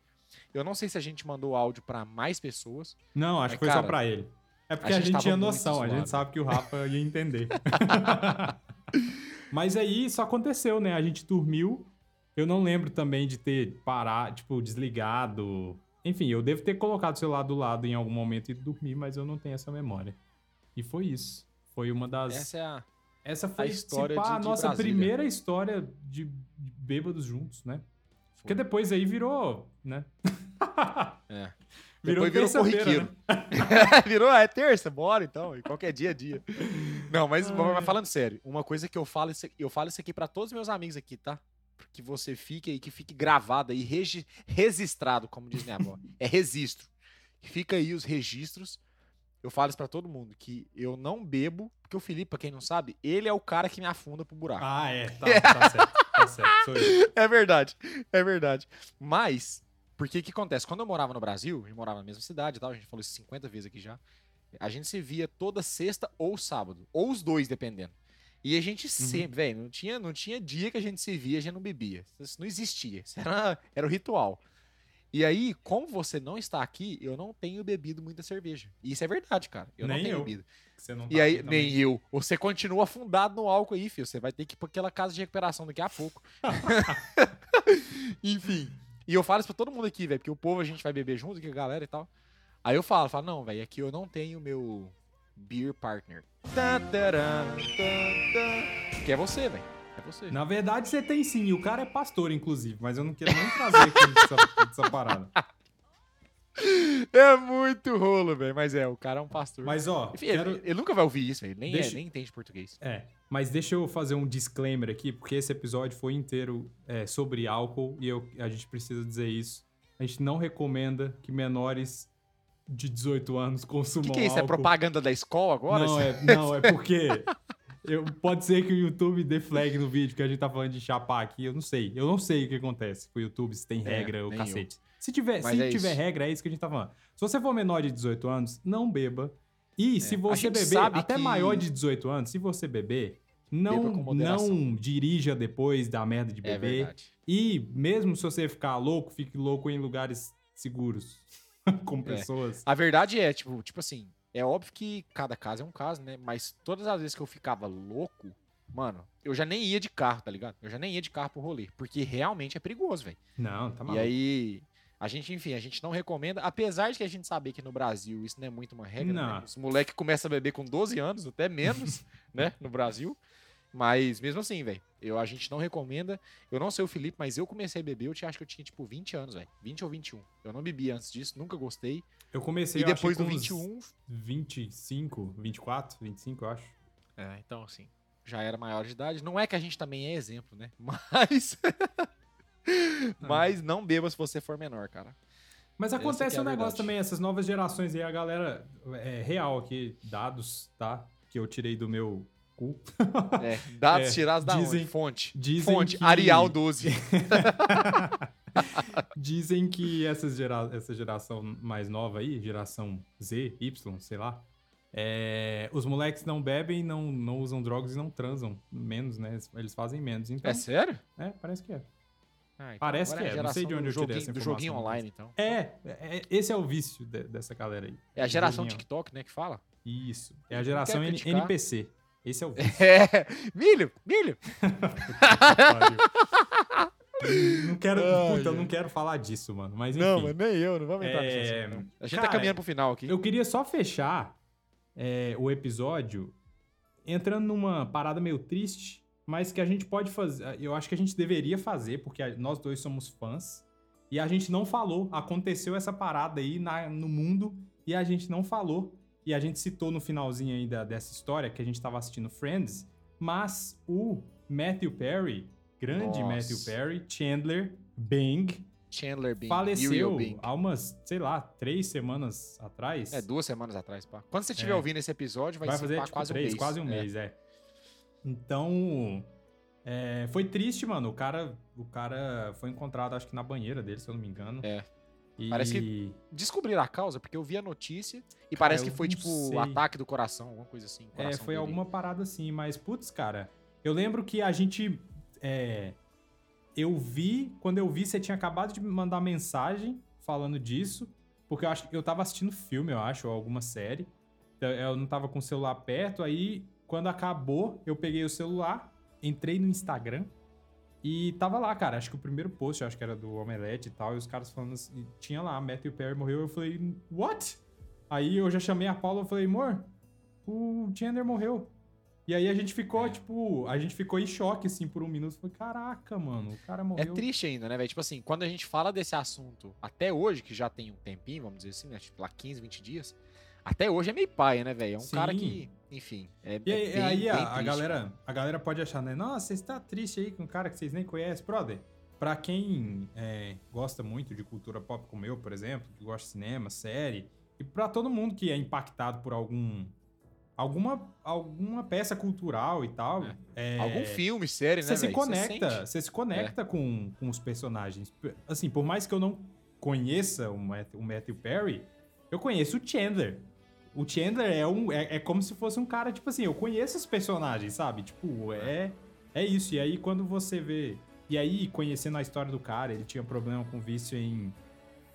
Eu não sei se a gente mandou áudio pra mais pessoas. Não, acho Mas, que foi cara, só pra ele. É porque a a gente gente, tava tinha noção, a gente sabe que o Rafa ia entender. Mas aí isso aconteceu, né? A gente dormiu. Eu não lembro também de ter parado, tipo, desligado. Enfim, eu devo ter colocado o celular do lado em algum momento e dormir, mas eu não tenho essa memória. E foi isso. Foi uma das. Essa é a. Essa foi a história se pá, de- a nossa Brasília. primeira história de bêbados juntos, né? Porque depois aí virou, né? É. Virou Depois virou corriqueiro. né? virou, é terça, bora então. E qualquer dia é dia. Não, mas, mas falando sério, uma coisa que eu falo, isso- eu falo isso aqui pra todos os meus amigos aqui, tá? Que você fique aí, que fique gravado aí, regi- registrado, como diz minha avó. É registro. Fica aí os registros. Eu falo isso pra todo mundo, que eu não bebo, porque o Felipe, pra quem não sabe, ele é o cara que me afunda pro buraco. Ah, é. Tá, tá certo. Tá certo. Sou eu. É verdade, é verdade. Mas, porque que acontece? Quando eu morava no Brasil, a gente morava na mesma cidade e tal, a gente falou isso 50 vezes aqui já. A gente se via toda sexta ou sábado, ou os dois, dependendo. E a gente sempre, velho, não tinha, não tinha dia que a gente se via e a gente não bebia. Isso não existia. Isso era, era o ritual. E aí, como você não está aqui, eu não tenho bebido muita cerveja. E isso é verdade, cara. Eu não Nem tenho eu. bebido. Você não E tá aí, aqui também. nem eu. Você continua afundado no álcool aí, filho. Você vai ter que ir pra aquela casa de recuperação daqui a pouco. Enfim. E eu falo isso pra todo mundo aqui, velho, porque o povo a gente vai beber junto, que a galera e tal. Aí eu falo, falo, não, velho, aqui eu não tenho meu beer partner. Tá, tan, tan. Que é você, velho. É você. Na verdade, você tem sim. E o cara é pastor, inclusive. Mas eu não quero nem trazer aqui essa, essa parada. É muito rolo, velho. Mas é, o cara é um pastor. Mas, ó, Enfim, quero... ele, ele nunca vai ouvir isso, velho. Ele Nem, é- Deixa- nem entende português. É, mas deixa eu fazer um disclaimer aqui, porque esse episódio foi inteiro é, sobre álcool e eu, a gente precisa dizer isso. A gente não recomenda que menores de 18 anos O consumam que, que é isso? É álcool. propaganda da escola agora? Não, é, não, é porque eu, pode ser que o YouTube dê flag no vídeo que a gente tá falando de chapar aqui. Eu não sei. Eu não sei o que acontece com o YouTube, se tem É, regra ou nem cacete. Se tiver, Mas se é tiver isso. regra, é isso que a gente tá falando. Se você for menor de 18 anos, não beba. E se É, a você beber, até que- maior de 18 anos, se você beber, não, não dirija depois da merda de É beber. verdade. e mesmo se você ficar louco, fique louco em lugares seguros. com pessoas. A verdade é, tipo, tipo assim, é óbvio que cada caso é um caso, né? Mas todas as vezes que eu ficava louco, mano, eu já nem ia de carro, tá ligado? Eu já nem ia de carro pro rolê, porque realmente é perigoso, velho. Não, tá E maluco. aí, a gente, enfim, a gente não recomenda, apesar de que a gente saber que no Brasil isso não é muito uma regra, Não. né? Os moleques começam a beber com 12 anos, até menos, né, no Brasil. Mas mesmo assim, velho, eu a gente não recomenda. Eu não sei o Felipe, mas eu comecei a beber, eu te acho que eu tinha tipo 20 anos, velho. 20 ou 21. Eu não bebia antes disso, nunca gostei. Eu comecei E eu acho depois que do com uns 21. 25, 24, 25, eu acho. É, então assim, já era maior de idade. Não é que a gente também é exemplo, né? Mas. Mas não beba se você for menor, cara. Mas acontece que é um negócio verdade. também, essas novas gerações aí, a galera. É real aqui, dados, tá? Que eu tirei do meu cu. É, dados É, tirados da dizem- onde? Fonte. dizem Fonte, que- Arial 12. Dizem que essas gera... essa geração mais nova aí, geração Z, Y, sei lá, é, os moleques não bebem, não, não usam drogas e não transam. Menos, né? Eles fazem menos. Então, É sério? é, parece que é. Ah, então Parece que a é, não sei de onde eu tirei essa Do joguinho informação, online, então. É, é, esse é o vício de- dessa galera aí. É a geração Joguinho. TikTok, né, que fala? Isso. É a geração quero N- criticar. NPC. Esse é o vício. É. Milho, milho. Não quero, Ai, puta, eu não quero falar disso, mano. Mas enfim. Não, mas nem eu, não vamos entrar É, assunto, não. A gente cara, tá caminhando pro final aqui. Eu queria só fechar é, o episódio entrando numa parada meio triste, mas que a gente pode fazer. Eu acho que a gente deveria fazer, porque nós dois somos fãs. E a gente não falou. Aconteceu essa parada aí na- no mundo e a gente não falou. E a gente citou no finalzinho aí da- dessa história que a gente tava assistindo Friends. Mas o Matthew Perry, grande Nossa. Matthew Perry, Chandler Bing, Chandler Bing. faleceu Bing. há umas, sei lá, três semanas atrás. É, duas semanas atrás, pá. Quando você estiver É. ouvindo esse episódio, vai, vai, fazer tipo, quase três, um mês. quase um É. mês, é. Então, é, foi triste, mano. O cara, o cara foi encontrado, acho que na banheira dele, se eu não me engano. É. E... Parece que- Descobriram a causa, porque eu vi a notícia e parece que foi, tipo, sei. ataque do coração, alguma coisa assim. É, foi dele. alguma parada assim, mas putz, cara, eu lembro que a gente. É, eu vi, quando eu vi, você tinha acabado de me mandar mensagem falando disso, porque eu acho eu tava assistindo filme, eu acho, ou alguma série. Eu não tava com o celular perto, aí quando acabou, eu peguei o celular, entrei no Instagram e tava lá, cara. Acho que o primeiro post, acho que era do Omelete e tal, e os caras falando assim, tinha lá, Matthew Perry morreu. Eu falei, what? Aí eu já chamei a Paula e falei, amor, o Chandler morreu. E aí a gente ficou, tipo, a gente ficou em choque, assim, por um minuto. Falei, caraca, mano, o cara É morreu. triste ainda, né, velho? Tipo assim, quando a gente fala desse assunto, até hoje, que já tem um tempinho, vamos dizer assim, né? Tipo, lá 15, 20 dias. Até hoje é meio paia, né, velho? É um Sim. cara que, enfim. É, E aí, é bem- aí bem a, a triste, galera, mano. a galera pode achar, né? Nossa, você está triste aí com um cara que vocês nem conhecem. Brother, pra quem é, gosta muito de cultura pop como eu, por exemplo, que gosta de cinema, série, e pra todo mundo que é impactado por algum... Alguma, alguma peça cultural e tal. é, Algum filme, série, né, Você se conecta, você se conecta com, com os personagens. Assim, por mais que eu não conheça o Matthew, o Matthew Perry, eu conheço o Chandler. O Chandler é, um, é, é como se fosse um cara, tipo assim, eu conheço os personagens, sabe? Tipo, é, é isso. E aí, quando você vê. E aí, conhecendo a história do cara, ele tinha problema com vício em,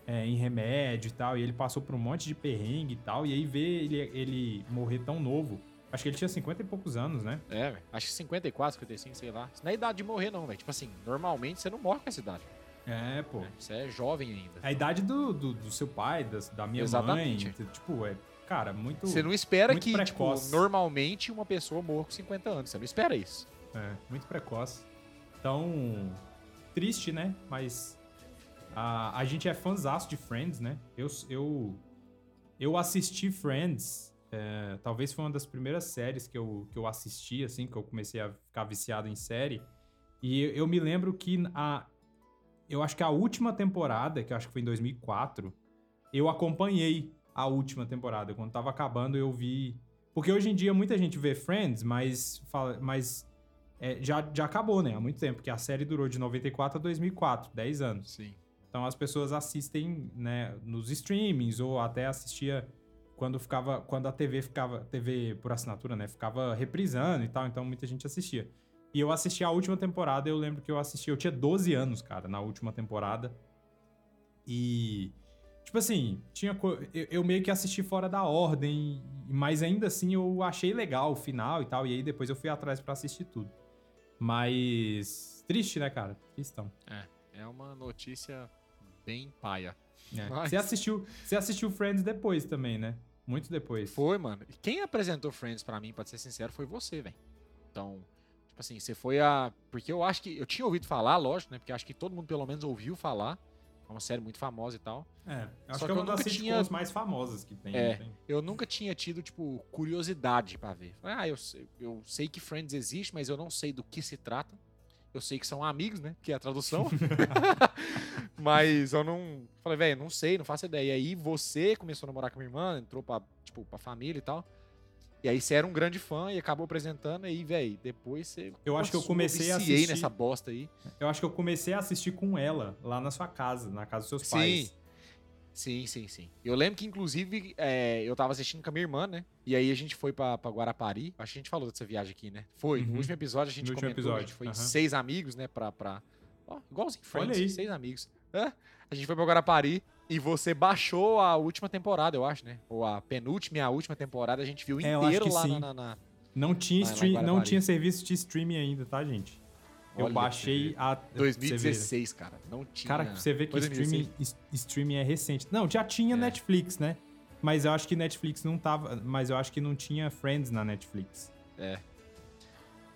é, em remédio e tal, e ele passou por um monte de perrengue e tal, e aí ver ele, ele morrer tão novo. Acho que ele tinha 50 e poucos anos, né? É. Acho que 54, 55, sei lá. Isso não é idade de morrer, não, velho. Tipo assim, normalmente você não morre com essa idade. É, pô. né? Você é jovem ainda. A idade do, do, do seu pai, das- da, minha Exatamente. mãe. Tipo, é. Cara, muito. Você não espera que, precoce. tipo, normalmente uma pessoa morra com 50 anos. Você não espera isso. É, muito precoce. Então. Triste, né? Mas. A, a gente é fãzaço de Friends, né? Eu, eu, eu assisti Friends. é, talvez foi uma das primeiras séries que eu, que eu assisti, assim, que eu comecei a ficar viciado em série. E eu me lembro que a. Eu acho que a última temporada, que eu acho que foi em 2004, eu acompanhei a última temporada. Quando tava acabando, eu vi. Porque hoje em dia muita gente vê Friends, mas, fala, mas é, já, já acabou, né? Há muito tempo, porque a série durou de 94 a 2004, 10 anos. Sim. Então as pessoas assistem, né, nos streamings ou até assistia quando ficava, quando a TV ficava, TV por assinatura, né, ficava reprisando e tal, então muita gente assistia. E eu assisti a última temporada, eu lembro que eu assisti, eu tinha 12 anos, cara, na última temporada. E tipo assim, tinha eu, eu meio que assisti fora da ordem, mas ainda assim eu achei legal o final e tal, e aí depois eu fui atrás pra assistir tudo. Mas triste, né, cara? Tristão. É uma notícia bem paia. É. Mas- Você assistiu, você assistiu Friends depois também, né? Muito depois. Foi, mano. E Quem apresentou Friends pra mim, pra ser sincero, foi você, velho. Então, tipo assim, você foi a. Porque eu acho que. Eu tinha ouvido falar, lógico, né? Porque acho que todo mundo pelo menos ouviu falar. É uma série muito famosa e tal. É, acho Só que é que uma eu das tinha- mais famosas que tem. É. tem? Eu nunca tinha tido, tipo, curiosidade pra ver. Ah, eu, sei- eu sei que Friends existe, mas eu não sei do que se trata. Eu sei que são amigos, né? Que é a tradução. mas eu não. Falei, velho, não sei, não faço ideia. E aí você começou a namorar com a minha irmã, entrou pra, tipo, pra família e tal. E aí você era um grande fã e acabou apresentando. E aí, velho, depois você. Eu acho que eu comecei a assistir- nessa bosta aí. Eu acho que eu comecei a assistir com ela lá na sua casa, na casa dos seus Sim. pais. Sim, sim, sim. Eu lembro que, inclusive, é, eu tava assistindo com a minha irmã, né? E aí a gente foi pra, pra Guarapari. Acho que a gente falou dessa viagem aqui, né? Foi. Uhum. No último episódio a gente No último comentou. a episódio, gente foi aham. seis amigos, né? Pra. pra... Ó, igualzinho Friends, Olha aí. seis amigos. É? A gente foi pra Guarapari e você baixou a última temporada, eu acho, né? Ou a penúltima e a última temporada a gente viu É, eu inteiro que lá na- na- na, Não tinha, stream, não tinha serviço de streaming ainda, tá, gente? Eu Olha pra baixei a. pra você ver. 2016, cara. Não tinha. Cara, você vê que Foi 2016? streaming, streaming é recente. Não, já tinha É. Netflix, né? Mas eu acho que Netflix não tava. Mas eu acho que não tinha Friends na Netflix.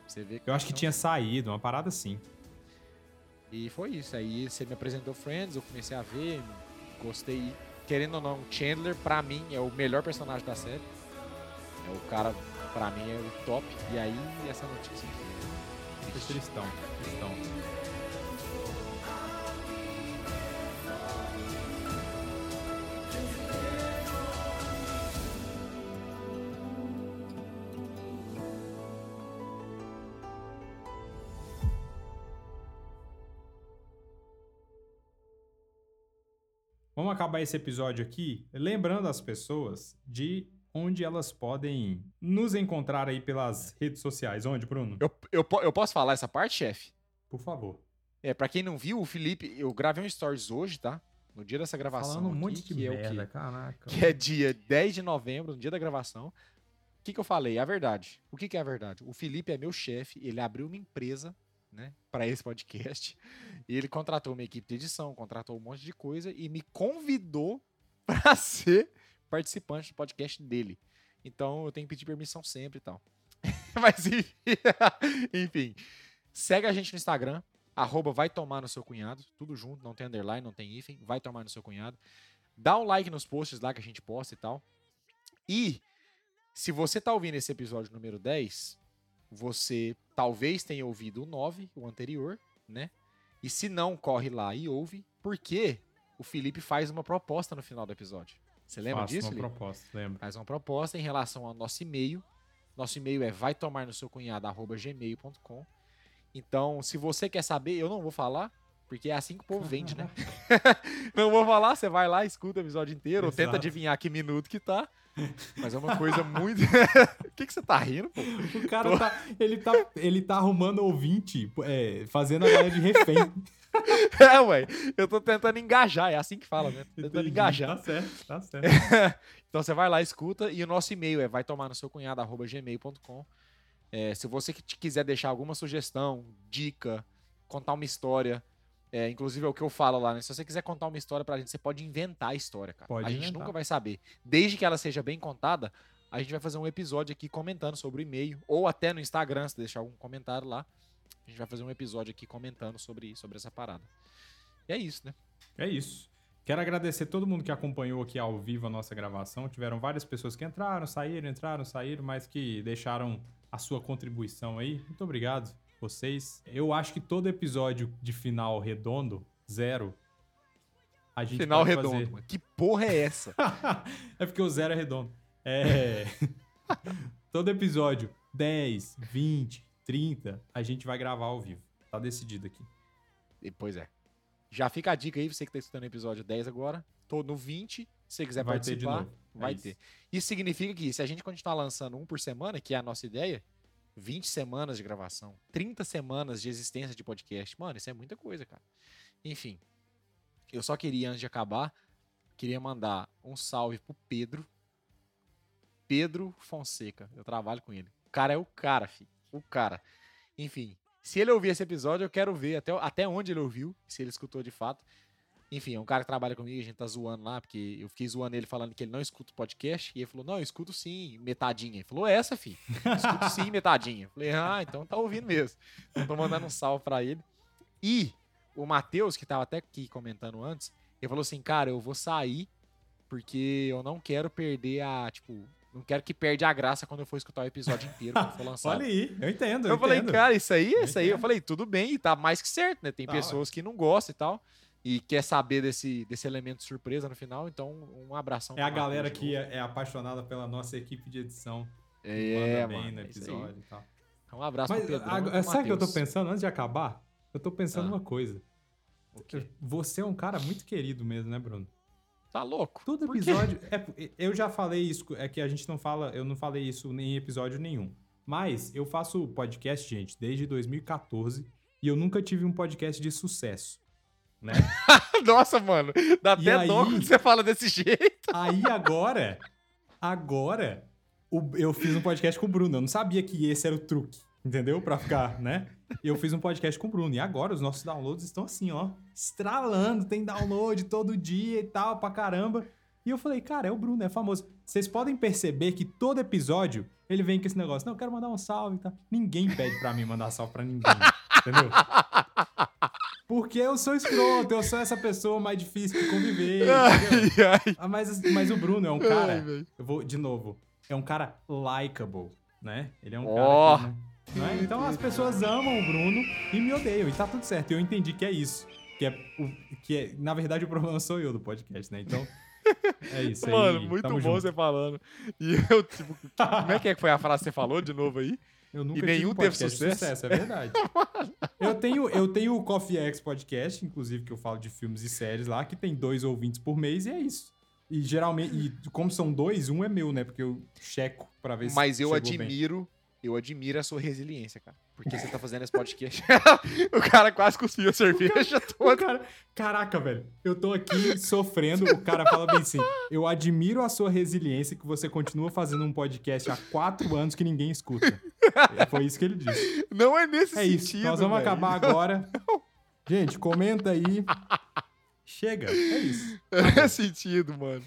Você vê Eu acho que então- tinha saído, uma parada assim. E foi isso. Aí você me apresentou Friends, eu comecei a ver, gostei. Querendo ou não, Chandler, pra mim, é o melhor personagem da série. É o cara, pra mim, é o top. E aí, essa notícia. Foi Tristão, tristão. Vamos acabar esse episódio aqui lembrando as pessoas de onde elas podem nos encontrar aí pelas redes sociais. Onde, Bruno? Eu, eu, eu posso falar essa parte, chefe? Por favor. É, pra quem não viu, o Felipe, eu gravei um stories hoje, tá? No dia dessa gravação. Falando um monte de que é o merda, quê? caraca. que é dia 10 de novembro, no dia da gravação. O que, que eu falei? A verdade. O que, que é a verdade? O Felipe é meu chefe, ele abriu uma empresa, né, para esse podcast. E ele contratou uma equipe de edição, contratou um monte de coisa e me convidou para ser participante do podcast dele. Então eu tenho que pedir permissão sempre e tal. Mas enfim, enfim, segue a gente no Instagram, arroba vai tomar no seu cunhado, tudo junto, não tem underline, não tem hífen, vai tomar no seu cunhado. Dá um like nos posts lá que a gente posta e tal. E se você tá ouvindo esse episódio número 10, você talvez tenha ouvido o 9, o anterior, né? E se não, corre lá e ouve, porque o Felipe faz uma proposta no final do episódio. Você lembra Faço disso, uma Felipe? proposta, lembro. faz uma proposta em relação ao nosso e-mail. Nosso e-mail é vai tomar no seu cunhado gmail.com. Então, se você quer saber, eu não vou falar, porque é assim que o povo vende, né? não vou falar, você vai lá, escuta o episódio inteiro, ou tenta adivinhar que minuto que tá. Mas é uma coisa muito. O que, que você tá rindo, pô? O cara tá ele, tá. ele tá arrumando ouvinte, é, fazendo a galera de refém. É, ué. Eu tô tentando engajar, é assim que fala, né? Tô tentando Entendi. engajar. Tá certo, tá certo. então você vai lá, escuta, e o nosso e-mail é vai tomar no seu cunhado, arroba gmail.com. É, se você quiser deixar alguma sugestão, dica, contar uma história, é, inclusive é o que eu falo lá, né? Se você quiser contar uma história pra gente, você pode inventar a história, cara. Pode a gente inventar. nunca vai saber. Desde que ela seja bem contada, a gente vai fazer um episódio aqui comentando sobre o e-mail, ou até no Instagram, se deixar algum comentário lá. A gente vai fazer um episódio aqui comentando sobre, sobre essa parada. E é isso, né? É isso. Quero agradecer todo mundo que acompanhou aqui ao vivo a nossa gravação. Tiveram várias pessoas que entraram, saíram, entraram, saíram, mas que deixaram a sua contribuição aí. Muito obrigado, vocês. Eu acho que todo episódio de final redondo, zero, a gente Final redondo, fazer. Que porra é essa? é porque o zero é redondo. É. Todo episódio, 10, 20, 30, a gente vai gravar ao vivo. Tá decidido aqui. E, Pois é. Já fica a dica aí, você que tá escutando o episódio 10 agora. Tô no 20. Se você quiser Vai ter participar, novo. É vai isso. ter. Isso significa que se a gente continuar lançando um por semana, que é a nossa ideia, 20 semanas de gravação, 30 semanas de existência de podcast. Mano, isso é muita coisa, cara. Enfim. Eu só queria, antes de acabar, queria mandar um salve pro Pedro. Pedro Fonseca. Eu trabalho com ele. O cara é o cara, filho. O cara. Enfim, se ele ouvir esse episódio, eu quero ver até, até onde ele ouviu, se ele escutou de fato. Enfim, é um cara que trabalha comigo, a gente tá zoando lá, porque eu fiquei zoando ele falando que ele não escuta o podcast, e ele falou, não, eu escuto sim, metadinha. Ele falou, essa, fi, escuto sim, metadinha. Eu falei, ah, então tá ouvindo mesmo. Então tô mandando um salve pra ele. E o Matheus, que tava até aqui comentando antes, Ele falou assim, cara, eu vou sair porque eu não quero perder a, tipo, não quero que perde a graça quando eu for escutar o episódio inteiro quando for lançado. Olha aí, eu entendo. Eu, Eu falei, entendo. cara, isso aí, Eu isso aí. Eu entendo. falei, tudo bem, tá mais que certo, né? Tem Tá, pessoas que não gostam e tal. E quer saber desse, desse elemento de surpresa no final, então um abração. É a galera que é, é apaixonada pela nossa equipe de edição. É, mano, no é episódio e tal. Um abraço Mas pro e pro sabe o que eu tô pensando antes de acabar? Eu tô pensando Ah. uma coisa. Você é um cara muito querido mesmo, né, Bruno? Tá louco? Todo episódio. é, eu já falei isso, é que a gente não fala, eu não falei isso em episódio nenhum. Mas eu faço podcast, gente, desde 2014 e eu nunca tive um podcast de sucesso, né? Nossa, mano. Dá E até aí- dó quando você fala desse jeito. Aí agora, agora, o- eu fiz um podcast com o Bruno. Eu não sabia que esse era o truque, entendeu? Pra ficar, né? E eu fiz um podcast com o Bruno. E agora os nossos downloads estão assim, ó, estralando. Tem download todo dia e tal, pra caramba. E eu falei, cara, é o Bruno, é famoso. Vocês podem perceber que todo episódio ele vem com esse negócio. Não, eu quero mandar um salve e tal. Ninguém pede pra mim mandar salve pra ninguém, entendeu? Porque eu sou escroto, eu sou essa pessoa mais difícil de conviver. Ai, ai. Ah, mas, mas o Bruno é um cara. Ai, eu vou, de novo, é um cara likable, né? Ele é um Ó. cara. Que, né? Então as pessoas amam o Bruno e me odeiam. E tá tudo certo. Eu entendi que é isso. Que é, o, que é, na verdade, o problema sou eu do podcast, né? Então, é isso aí. Mano, muito bom junto. você falando. E eu, tipo, como é que é que foi a frase que você falou de novo aí? Eu nunca E nenhum um teve de sucesso? é verdade. eu, tenho, eu tenho o Coffee X Podcast, inclusive, que eu falo de filmes e séries lá, que tem dois ouvintes por mês, e é isso. E geralmente, e como são dois, um é meu, né? Porque eu checo pra ver se Mas eu chegou bem. admiro, eu admiro a sua resiliência, cara. Porque você tá fazendo esse podcast. o cara quase cuspiu a cerveja O toda. cara, caraca, velho, eu tô aqui sofrendo. O cara fala bem assim: eu admiro a sua resiliência que você continua fazendo um podcast há quatro anos que ninguém escuta. É, Foi isso que ele disse. Não é nesse É sentido. isso. Nós vamos acabar agora. Gente, comenta aí. Chega. É isso. É sentido, mano.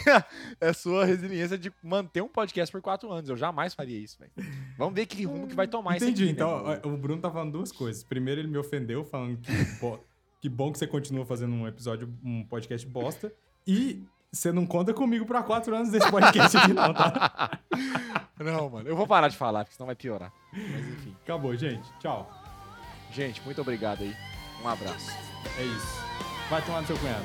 é sua resiliência de manter um podcast por quatro anos. Eu jamais faria isso, velho. Vamos ver que rumo que vai tomar Entendi. isso aqui, né, então, ó, o Bruno tá falando duas coisas. Primeiro, ele me ofendeu, falando que, pô, que bom que você continua fazendo um episódio, um podcast bosta. E você não conta comigo pra quatro anos desse podcast aqui, não, tá? Não, mano. Eu vou parar de falar, porque senão vai piorar. Mas enfim. Acabou, gente. Tchau. Gente, muito obrigado aí. Um abraço. É isso. Vai tomar no seu cunhado.